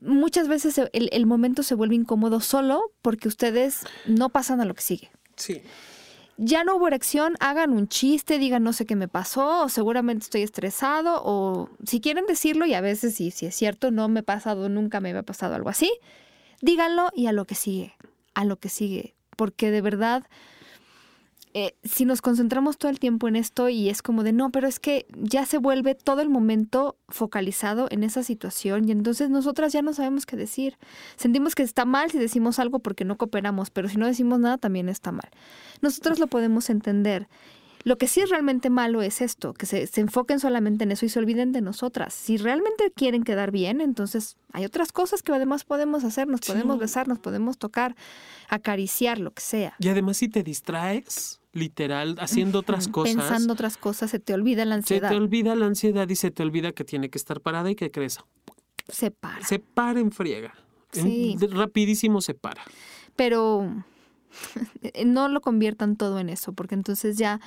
muchas veces el, el momento se vuelve incómodo solo porque ustedes no pasan a lo que sigue. Sí. Ya no hubo erección, hagan un chiste, digan no sé qué me pasó, o seguramente estoy estresado, o si quieren decirlo, y a veces si, si es cierto, no me ha pasado, nunca me había pasado algo así, díganlo y a lo que sigue, a lo que sigue, porque de verdad eh, si nos concentramos todo el tiempo en esto y es como de no, pero es que ya se vuelve todo el momento focalizado en esa situación y entonces nosotras ya no sabemos qué decir. Sentimos que está mal si decimos algo porque no cooperamos, pero si no decimos nada también está mal. Nosotros lo podemos entender. Lo que sí es realmente malo es esto, que se, enfoquen solamente en eso y se olviden de nosotras. Si realmente quieren quedar bien, entonces hay otras cosas que además podemos hacer, nos podemos besar, nos podemos tocar, acariciar, lo que sea. Y además si te distraes, literal, haciendo otras cosas. Pensando otras cosas, se te olvida la ansiedad. Se te olvida la ansiedad y se te olvida que tiene que estar parada y que crees. Se para. Se para en friega. Sí. rapidísimo se para. Pero no lo conviertan todo en eso, porque entonces ya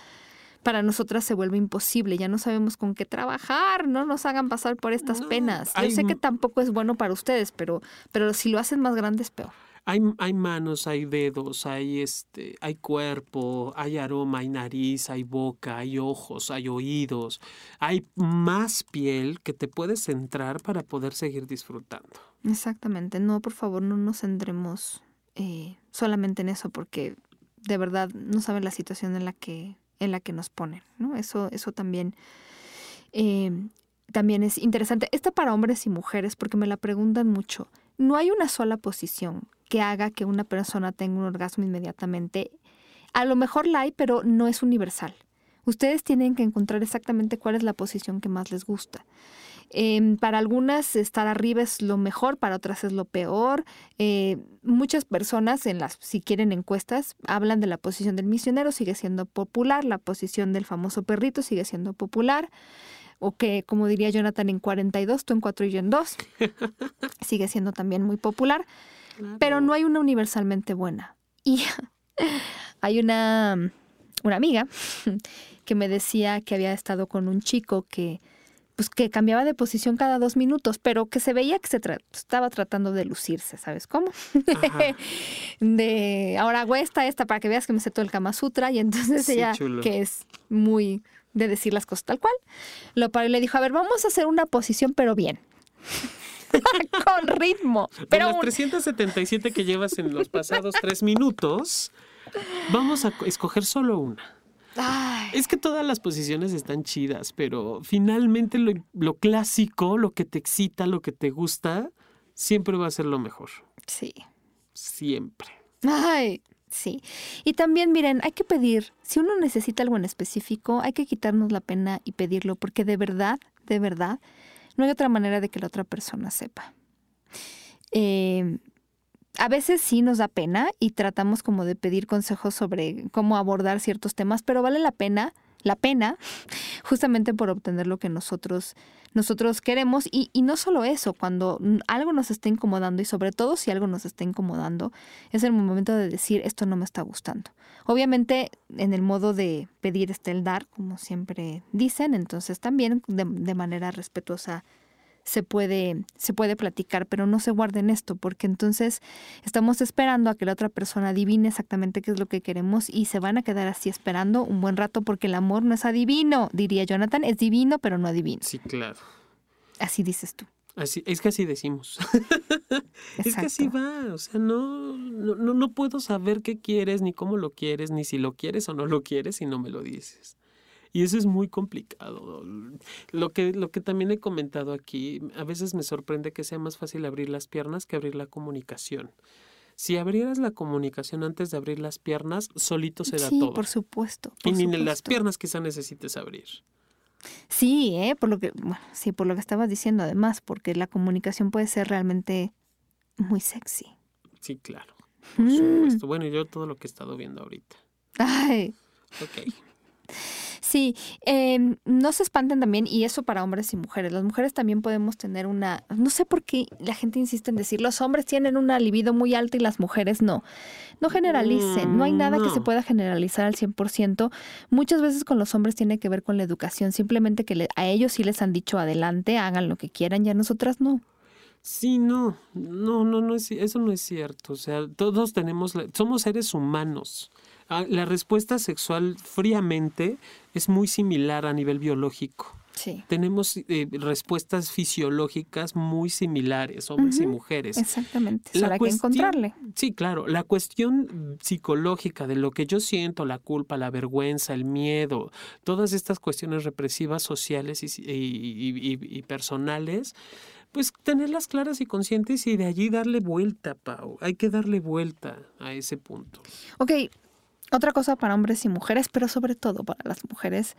para nosotras se vuelve imposible, ya no sabemos con qué trabajar, no nos hagan pasar por estas penas. Yo sé que tampoco es bueno para ustedes, pero, pero si lo hacen más grande es peor. Hay, hay, manos, hay dedos, hay este, hay cuerpo, hay aroma, hay nariz, hay boca, hay ojos, hay oídos, hay más piel que te puedes centrar para poder seguir disfrutando. Exactamente, no, por favor, no nos centremos eh, solamente en eso, porque de verdad no saben la situación en la que, en la que nos ponen, ¿no? Eso, eso también, eh, también es interesante. Esta para hombres y mujeres, porque me la preguntan mucho. No hay una sola posición que haga que una persona tenga un orgasmo inmediatamente. A lo mejor la hay, pero no es universal. Ustedes tienen que encontrar exactamente cuál es la posición que más les gusta. Em, para algunas estar arriba es lo mejor, para otras es lo peor. Eh, muchas personas, en las, si quieren encuestas, hablan de la posición del misionero, sigue siendo popular, la posición del famoso perrito sigue siendo popular, o que, como diría Jonathan, en 42, tú en 4 y yo en 2, sigue siendo también muy popular. Pero no hay una universalmente buena. Y hay una, una amiga que me decía que había estado con un chico que pues que cambiaba de posición cada dos minutos, pero que se veía que se estaba tratando de lucirse, ¿sabes cómo? de ahora hago esta, esta para que veas que me sé todo el Kama Sutra y entonces ella, que es muy de decir las cosas tal cual, lo paró y le dijo, a ver, vamos a hacer una posición pero bien. con ritmo. Pero de las 377 que llevas en los pasados tres minutos, vamos a escoger solo una. Es que todas las posiciones están chidas, pero finalmente lo, clásico, lo que te excita, lo que te gusta, siempre va a ser lo mejor. Sí. Siempre. Ay, sí. Y también, miren, hay que pedir, si uno necesita algo en específico, hay que quitarnos la pena y pedirlo, porque de verdad, de verdad, no hay otra manera de que la otra persona sepa. Eh, a veces sí nos da pena y tratamos como de pedir consejos sobre cómo abordar ciertos temas, pero vale la pena, la pena, justamente por obtener lo que nosotros, nosotros queremos. Y, y no solo eso, cuando algo nos está incomodando y sobre todo si algo nos está incomodando, es el momento de decir esto no me está gustando. Obviamente en el modo de pedir está el dar, como siempre dicen, entonces también de, de manera respetuosa se puede, se puede platicar, pero no se guarden esto, porque entonces estamos esperando a que la otra persona adivine exactamente qué es lo que queremos y se van a quedar así esperando un buen rato porque el amor no es adivino, diría Jonathan, es divino, pero no adivino. Sí, claro. Así dices tú. Así, es que así decimos. es que así va. O sea, no, no, no puedo saber qué quieres, ni cómo lo quieres, ni si lo quieres o no lo quieres si no me lo dices. Y eso es muy complicado. Lo que, lo que también he comentado aquí, a veces me sorprende que sea más fácil abrir las piernas que abrir la comunicación. Si abrieras la comunicación antes de abrir las piernas, solito se da sí, todo. por supuesto. y ni en las piernas quizá necesites abrir. Sí, ¿eh? por lo que, bueno, sí, por lo que estabas diciendo además, porque la comunicación puede ser realmente muy sexy. Sí, claro. Por mm. supuesto. Bueno, yo todo lo que he estado viendo ahorita. Ay. Ok. Sí, eh, no se espanten también, y eso para hombres y mujeres. Las mujeres también podemos tener una, no sé por qué la gente insiste en decir, los hombres tienen una libido muy alta y las mujeres no. No generalicen, no hay nada que se pueda generalizar al 100%. Muchas veces con los hombres tiene que ver con la educación, simplemente que a ellos sí les han dicho adelante, hagan lo que quieran, y a nosotras no. Sí, no, no, no, no es, eso no es cierto. O sea, todos tenemos, somos seres humanos la respuesta sexual fríamente es muy similar a nivel biológico. Sí. Tenemos eh, respuestas fisiológicas muy similares, hombres y mujeres. Exactamente. Solo hay que encontrarle. Sí, claro. La cuestión psicológica de lo que yo siento, la culpa, la vergüenza, el miedo, todas estas cuestiones represivas sociales y, personales, pues tenerlas claras y conscientes y de allí darle vuelta, Pau. Hay que darle vuelta a ese punto. Ok, otra cosa para hombres y mujeres, pero sobre todo para las mujeres.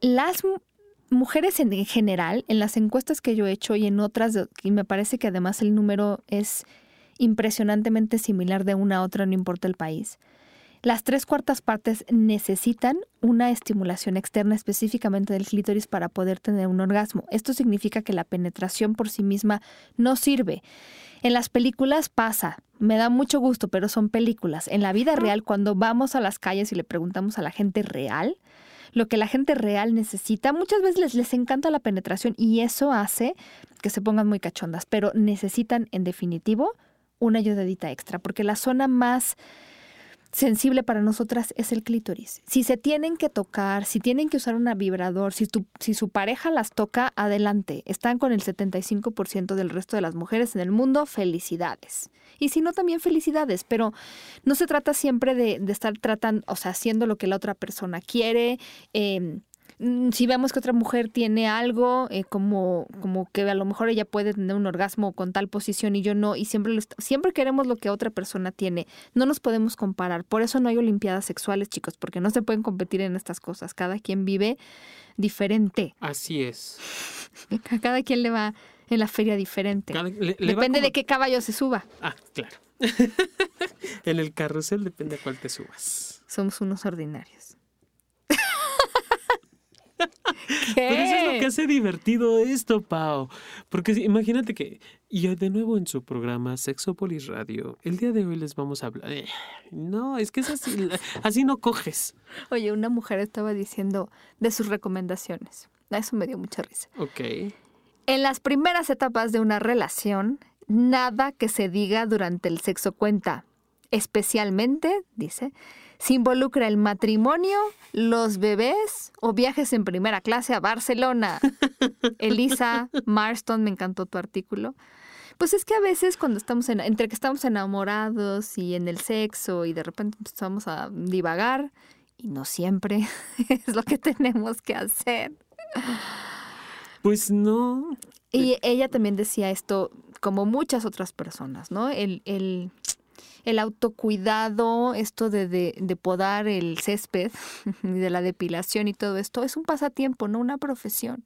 Las mujeres en general, en las encuestas que yo he hecho y en otras, y me parece que además el número es impresionantemente similar de una a otra, no importa el país. Las tres cuartas partes necesitan una estimulación externa específicamente del clítoris para poder tener un orgasmo. Esto significa que la penetración por sí misma no sirve. En las películas pasa, me da mucho gusto, pero son películas. En la vida real, cuando vamos a las calles y le preguntamos a la gente real, lo que la gente real necesita. Muchas veces les, les encanta la penetración y eso hace que se pongan muy cachondas, pero necesitan en definitivo una ayudadita extra, porque la zona más sensible para nosotras es el clítoris. Si se tienen que tocar, si tienen que usar una vibrador, si, tu, si su pareja las toca, adelante. Están con el 75% del resto de las mujeres en el mundo, felicidades. Y si no, también felicidades, pero no se trata siempre de, de estar tratando, o sea, haciendo lo que la otra persona quiere. Eh, si vemos que otra mujer tiene algo, eh, como, como que a lo mejor ella puede tener un orgasmo con tal posición y yo no, y siempre, siempre queremos lo que otra persona tiene, no nos podemos comparar. Por eso no hay olimpiadas sexuales, chicos, porque no se pueden competir en estas cosas. Cada quien vive diferente. Así es. A cada quien le va en la feria diferente. depende de qué caballo se suba. Ah, claro. en el carrusel depende a cuál te subas. Somos unos ordinarios. Pero eso es lo que hace divertido esto, Pau. Porque imagínate que, y de nuevo en su programa Sexopolis Radio, el día de hoy les vamos a hablar. Eh, no, es que es así, así no coges. Oye, una mujer estaba diciendo de sus recomendaciones. Eso me dio mucha risa. Ok. En las primeras etapas de una relación, nada que se diga durante el sexo cuenta. Especialmente, dice, si involucra el matrimonio, los bebés o viajes en primera clase a Barcelona. Elisa Marston, me encantó tu artículo. Pues es que a veces cuando estamos en, entre que estamos enamorados y en el sexo y de repente empezamos a divagar y no siempre es lo que tenemos que hacer. Pues no. Y ella también decía esto, como muchas otras personas, ¿no? El, el el autocuidado, esto de, de, podar el césped, de la depilación y todo esto, es un pasatiempo, no una profesión.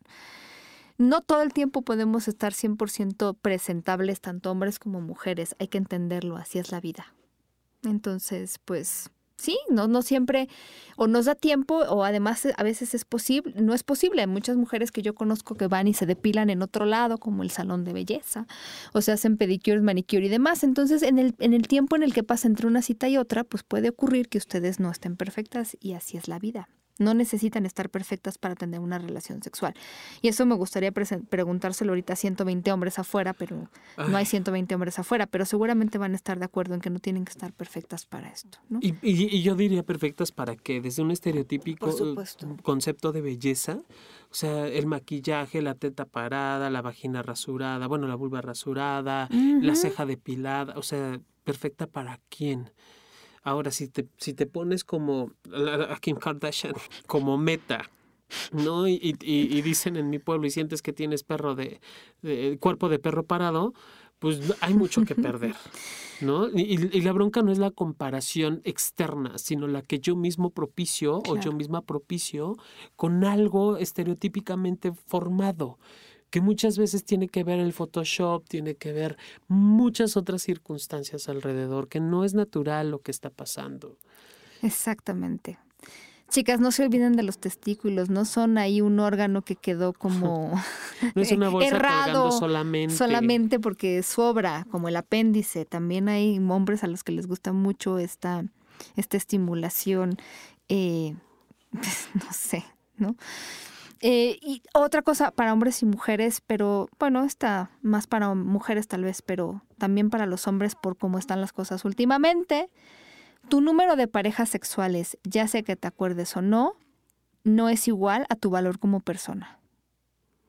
No todo el tiempo podemos estar 100% presentables, tanto hombres como mujeres. Hay que entenderlo, así es la vida. Entonces, pues sí, no, no siempre o nos da tiempo o además a veces es posible, no es posible. Hay muchas mujeres que yo conozco que van y se depilan en otro lado, como el salón de belleza, o se hacen pedicures, manicure y demás. Entonces, en el, en el tiempo en el que pasa entre una cita y otra, pues puede ocurrir que ustedes no estén perfectas y así es la vida. No necesitan estar perfectas para tener una relación sexual. Y eso me gustaría preguntárselo ahorita a 120 hombres afuera, pero no hay 120 hombres afuera, pero seguramente van a estar de acuerdo en que no tienen que estar perfectas para esto. ¿no? Y, y, yo diría perfectas para que desde un estereotípico concepto de belleza, o sea, el maquillaje, la teta parada, la vagina rasurada, bueno, la vulva rasurada, la ceja depilada, o sea, perfecta para quién. Ahora, si te, si te pones como a Kim Kardashian, como meta, ¿no? Y, y, dicen en mi pueblo y sientes que tienes perro de, cuerpo de perro parado, pues hay mucho que perder, ¿no? Y, y, la bronca no es la comparación externa, sino la que yo mismo propicio o yo misma propicio con algo estereotípicamente formado que muchas veces tiene que ver el Photoshop, tiene que ver muchas otras circunstancias alrededor, que no es natural lo que está pasando. Exactamente. Chicas, no se olviden de los testículos, no son ahí un órgano que quedó como no es una bolsa errado solamente. Solamente porque sobra, como el apéndice. También hay hombres a los que les gusta mucho esta, esta estimulación, eh, no sé, ¿no? Eh, y otra cosa para hombres y mujeres, pero bueno, está más para mujeres tal vez, pero también para los hombres por cómo están las cosas últimamente. Tu número de parejas sexuales, ya sea que te acuerdes o no, no es igual a tu valor como persona.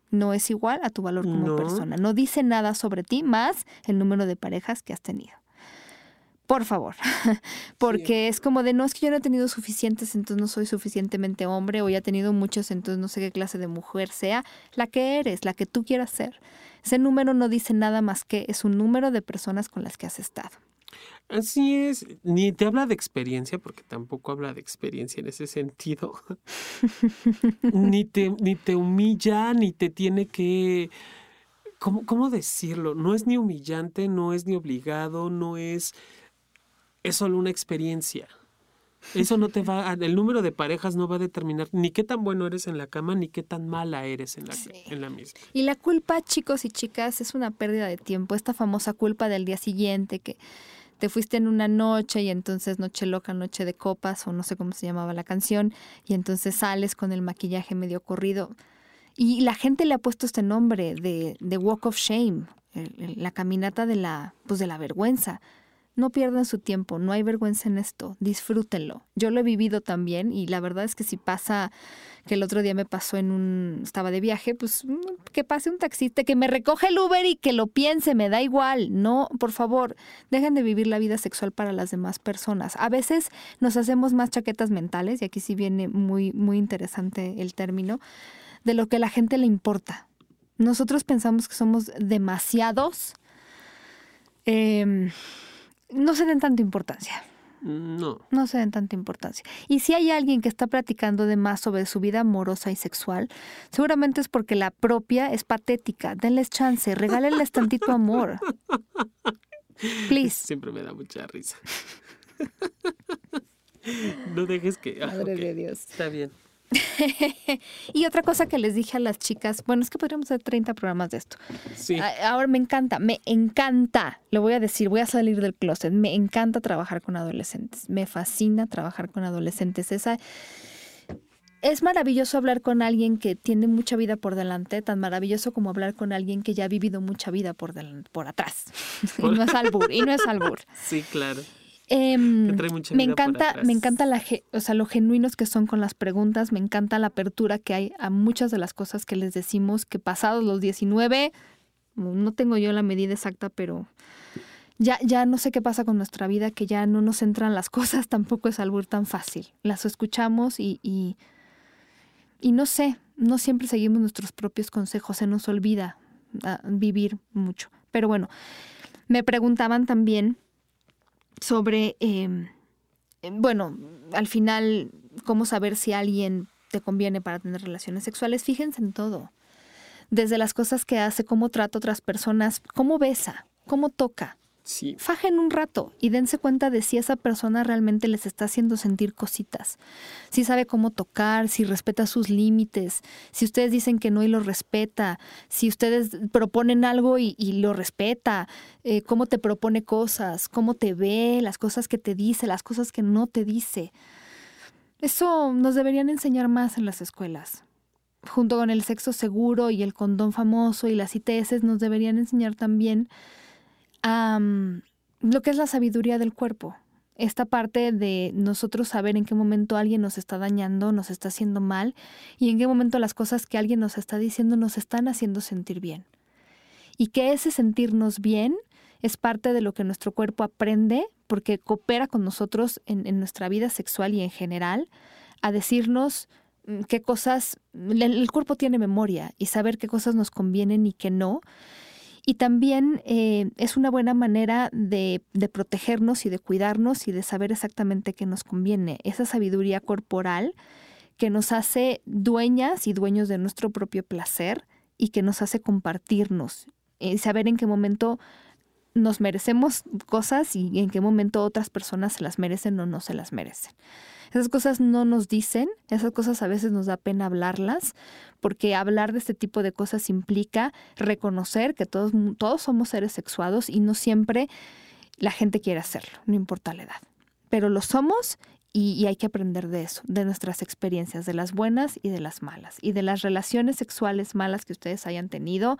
No es igual a tu valor como persona. No dice nada sobre ti más el número de parejas que has tenido. Por favor, porque es como de no es que yo no he tenido suficientes, entonces no soy suficientemente hombre, o ya he tenido muchos, entonces no sé qué clase de mujer sea, la que eres, la que tú quieras ser. Ese número no dice nada más que es un número de personas con las que has estado. Así es, ni te habla de experiencia, porque tampoco habla de experiencia en ese sentido, ni, te, ni te humilla, ni te tiene que... ¿Cómo, ¿Cómo decirlo? No es ni humillante, no es ni obligado, no es... Es solo una experiencia. Eso no te va, el número de parejas no va a determinar ni qué tan bueno eres en la cama, ni qué tan mala eres en la, en la misma. Y la culpa, chicos y chicas, es una pérdida de tiempo. Esta famosa culpa del día siguiente que te fuiste en una noche y entonces noche loca, noche de copas o no sé cómo se llamaba la canción y entonces sales con el maquillaje medio corrido. Y la gente le ha puesto este nombre de, de Walk of Shame, la caminata de la, pues de la vergüenza. No pierdan su tiempo, no hay vergüenza en esto, disfrútenlo. Yo lo he vivido también y la verdad es que si pasa, que el otro día me pasó en un, estaba de viaje, pues mm, que pase un taxista, que me recoge el Uber y que lo piense, me da igual. No, por favor, dejen de vivir la vida sexual para las demás personas. A veces nos hacemos más chaquetas mentales, y aquí sí viene muy, muy interesante el término, de lo que a la gente le importa. Nosotros pensamos que somos demasiados. Eh, no se den tanta importancia. No. No se den tanta importancia. Y si hay alguien que está platicando de más sobre su vida amorosa y sexual, seguramente es porque la propia es patética. Denles chance, regálenles tantito amor. Please. Siempre me da mucha risa. no dejes que. Ah, Madre de Dios. Está bien. y otra cosa que les dije a las chicas, bueno, es que podríamos hacer 30 programas de esto. Sí. Ahora me encanta, me encanta, lo voy a decir, voy a salir del closet, me encanta trabajar con adolescentes, me fascina trabajar con adolescentes. Esa es maravilloso hablar con alguien que tiene mucha vida por delante, tan maravilloso como hablar con alguien que ya ha vivido mucha vida por, por atrás. y no es albur, y no es albur. Sí, claro. Em, me encanta, me encanta la, o sea, lo genuinos que son con las preguntas, me encanta la apertura que hay a muchas de las cosas que les decimos que pasados los 19, no tengo yo la medida exacta, pero ya, ya no sé qué pasa con nuestra vida, que ya no nos entran las cosas, tampoco es algo tan fácil. Las escuchamos y, y, y no sé, no siempre seguimos nuestros propios consejos, se nos olvida ah, vivir mucho. Pero bueno, me preguntaban también sobre, em, bueno, al final, cómo saber si alguien te conviene para tener relaciones sexuales. Fíjense en todo. Desde las cosas que hace, cómo trata a otras personas, cómo besa, cómo toca, Fajen un rato y dense cuenta de si esa persona realmente les está haciendo sentir cositas. Si sabe cómo tocar, si respeta sus límites, si ustedes dicen que no y lo respeta, si ustedes proponen algo y, lo respeta, eh, cómo te propone cosas, cómo te ve, las cosas que te dice, las cosas que no te dice. Eso nos deberían enseñar más en las escuelas. Junto con el sexo seguro y el condón famoso y las ITS nos deberían enseñar también lo que es la sabiduría del cuerpo. Esta parte de nosotros saber en qué momento alguien nos está dañando, nos está haciendo mal y en qué momento las cosas que alguien nos está diciendo nos están haciendo sentir bien. Y que ese sentirnos bien es parte de lo que nuestro cuerpo aprende porque coopera con nosotros en, nuestra vida sexual y en general a decirnos mm, qué cosas, el cuerpo tiene memoria y saber qué cosas nos convienen y qué no. Y también eh, es una buena manera de, protegernos y de cuidarnos y de saber exactamente qué nos conviene. Esa sabiduría corporal que nos hace dueñas y dueños de nuestro propio placer y que nos hace compartirnos. eh, saber en qué momento nos merecemos cosas y en qué momento otras personas se las merecen o no se las merecen. Esas cosas no nos dicen, esas cosas a veces nos da pena hablarlas, porque hablar de este tipo de cosas implica reconocer que todos, todos somos seres sexuados y no siempre la gente quiere hacerlo, no importa la edad. Pero lo somos y, hay que aprender de eso, de nuestras experiencias, de las buenas y de las malas, y de las relaciones sexuales malas que ustedes hayan tenido,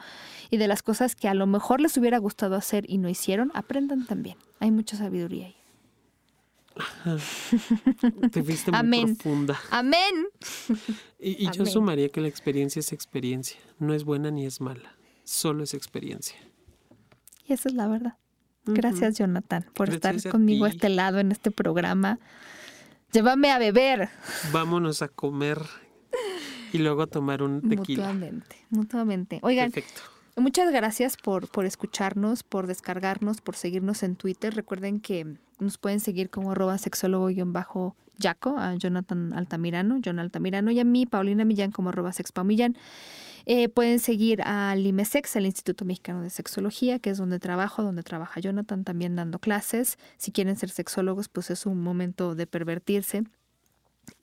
y de las cosas que a lo mejor les hubiera gustado hacer y no hicieron, aprendan también. Hay mucha sabiduría ahí. Te viste muy profunda. Amén. Y, yo sumaría que la experiencia es experiencia. No es buena ni es mala. Solo es experiencia. Y esa es la verdad. Gracias, Jonathan, por estar conmigo a este lado en este programa. Llévame a beber. Vámonos a comer y luego a tomar un tequila. Mutuamente, mutuamente. Oigan, Perfecto. muchas gracias por, por escucharnos, por descargarnos, por seguirnos en Twitter. Recuerden que nos pueden seguir como arroba sexólogo-yaco, a Jonathan Altamirano, John Altamirano, y a mí, Paulina Millán, como arroba sexpaumillán. Eh, pueden seguir al IMESEX, al Instituto Mexicano de Sexología, que es donde trabajo, donde trabaja Jonathan también dando clases. Si quieren ser sexólogos, pues es un momento de pervertirse.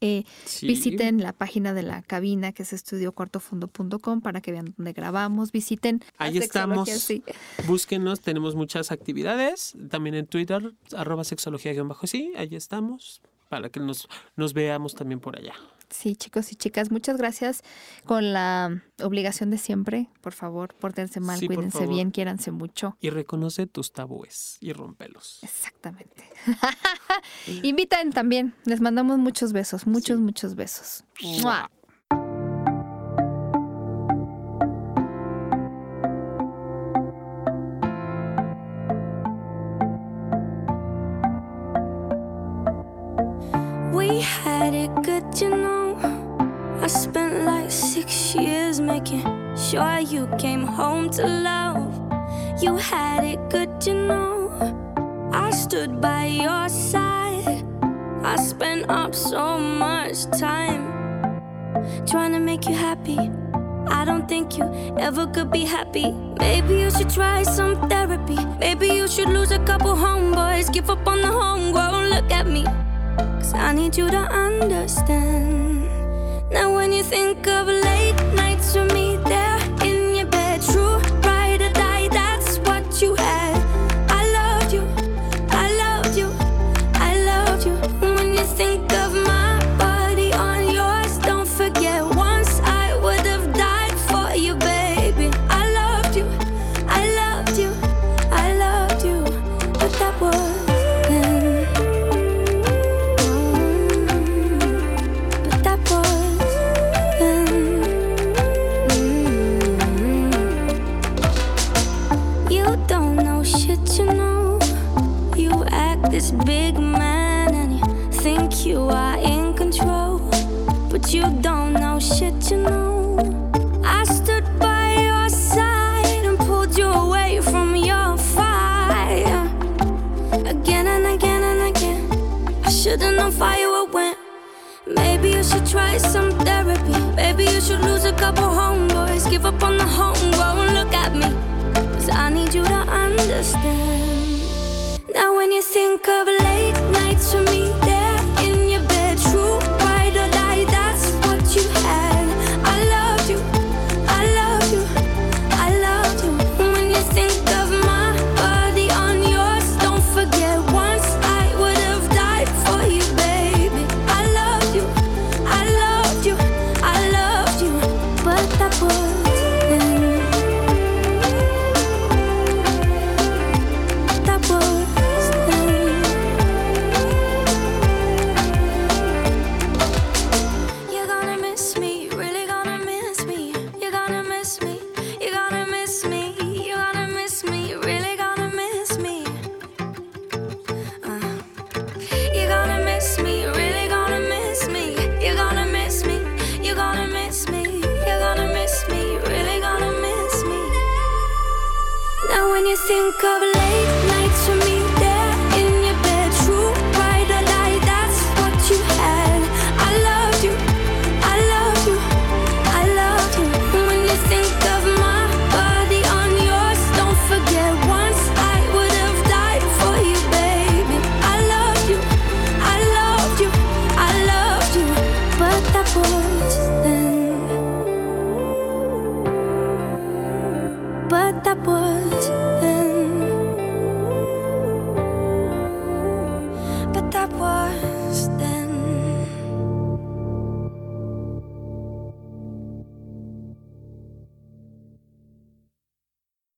Eh, visiten la página de la cabina que es estudiocuartofondo.com para que vean dónde grabamos. Visiten. Ahí estamos. Búsquenos, tenemos muchas actividades. También en Twitter, arroba sexología-sí. Ahí estamos para que nos, nos veamos también por allá. Sí, chicos y chicas, muchas gracias. Con la obligación de siempre, por favor, pórtense mal, cuídense bien, quiéranse mucho. Y reconoce tus tabúes y rompelos. Exactamente. Invitan también. Les mandamos muchos besos, muchos, muchos besos. You came home to love. You had it good, you know. I stood by your side. I spent up so much time trying to make you happy. I don't think you ever could be happy. Maybe you should try some therapy. Maybe you should lose a couple homeboys, give up on the homegrown. Look at me. Cause I need you to understand. Now, when you think of late nights with me, try some therapy. Maybe you should lose a couple homeboys, give up on the homegrown. Look at me, cause I need you to understand. Now when you think of late nights with me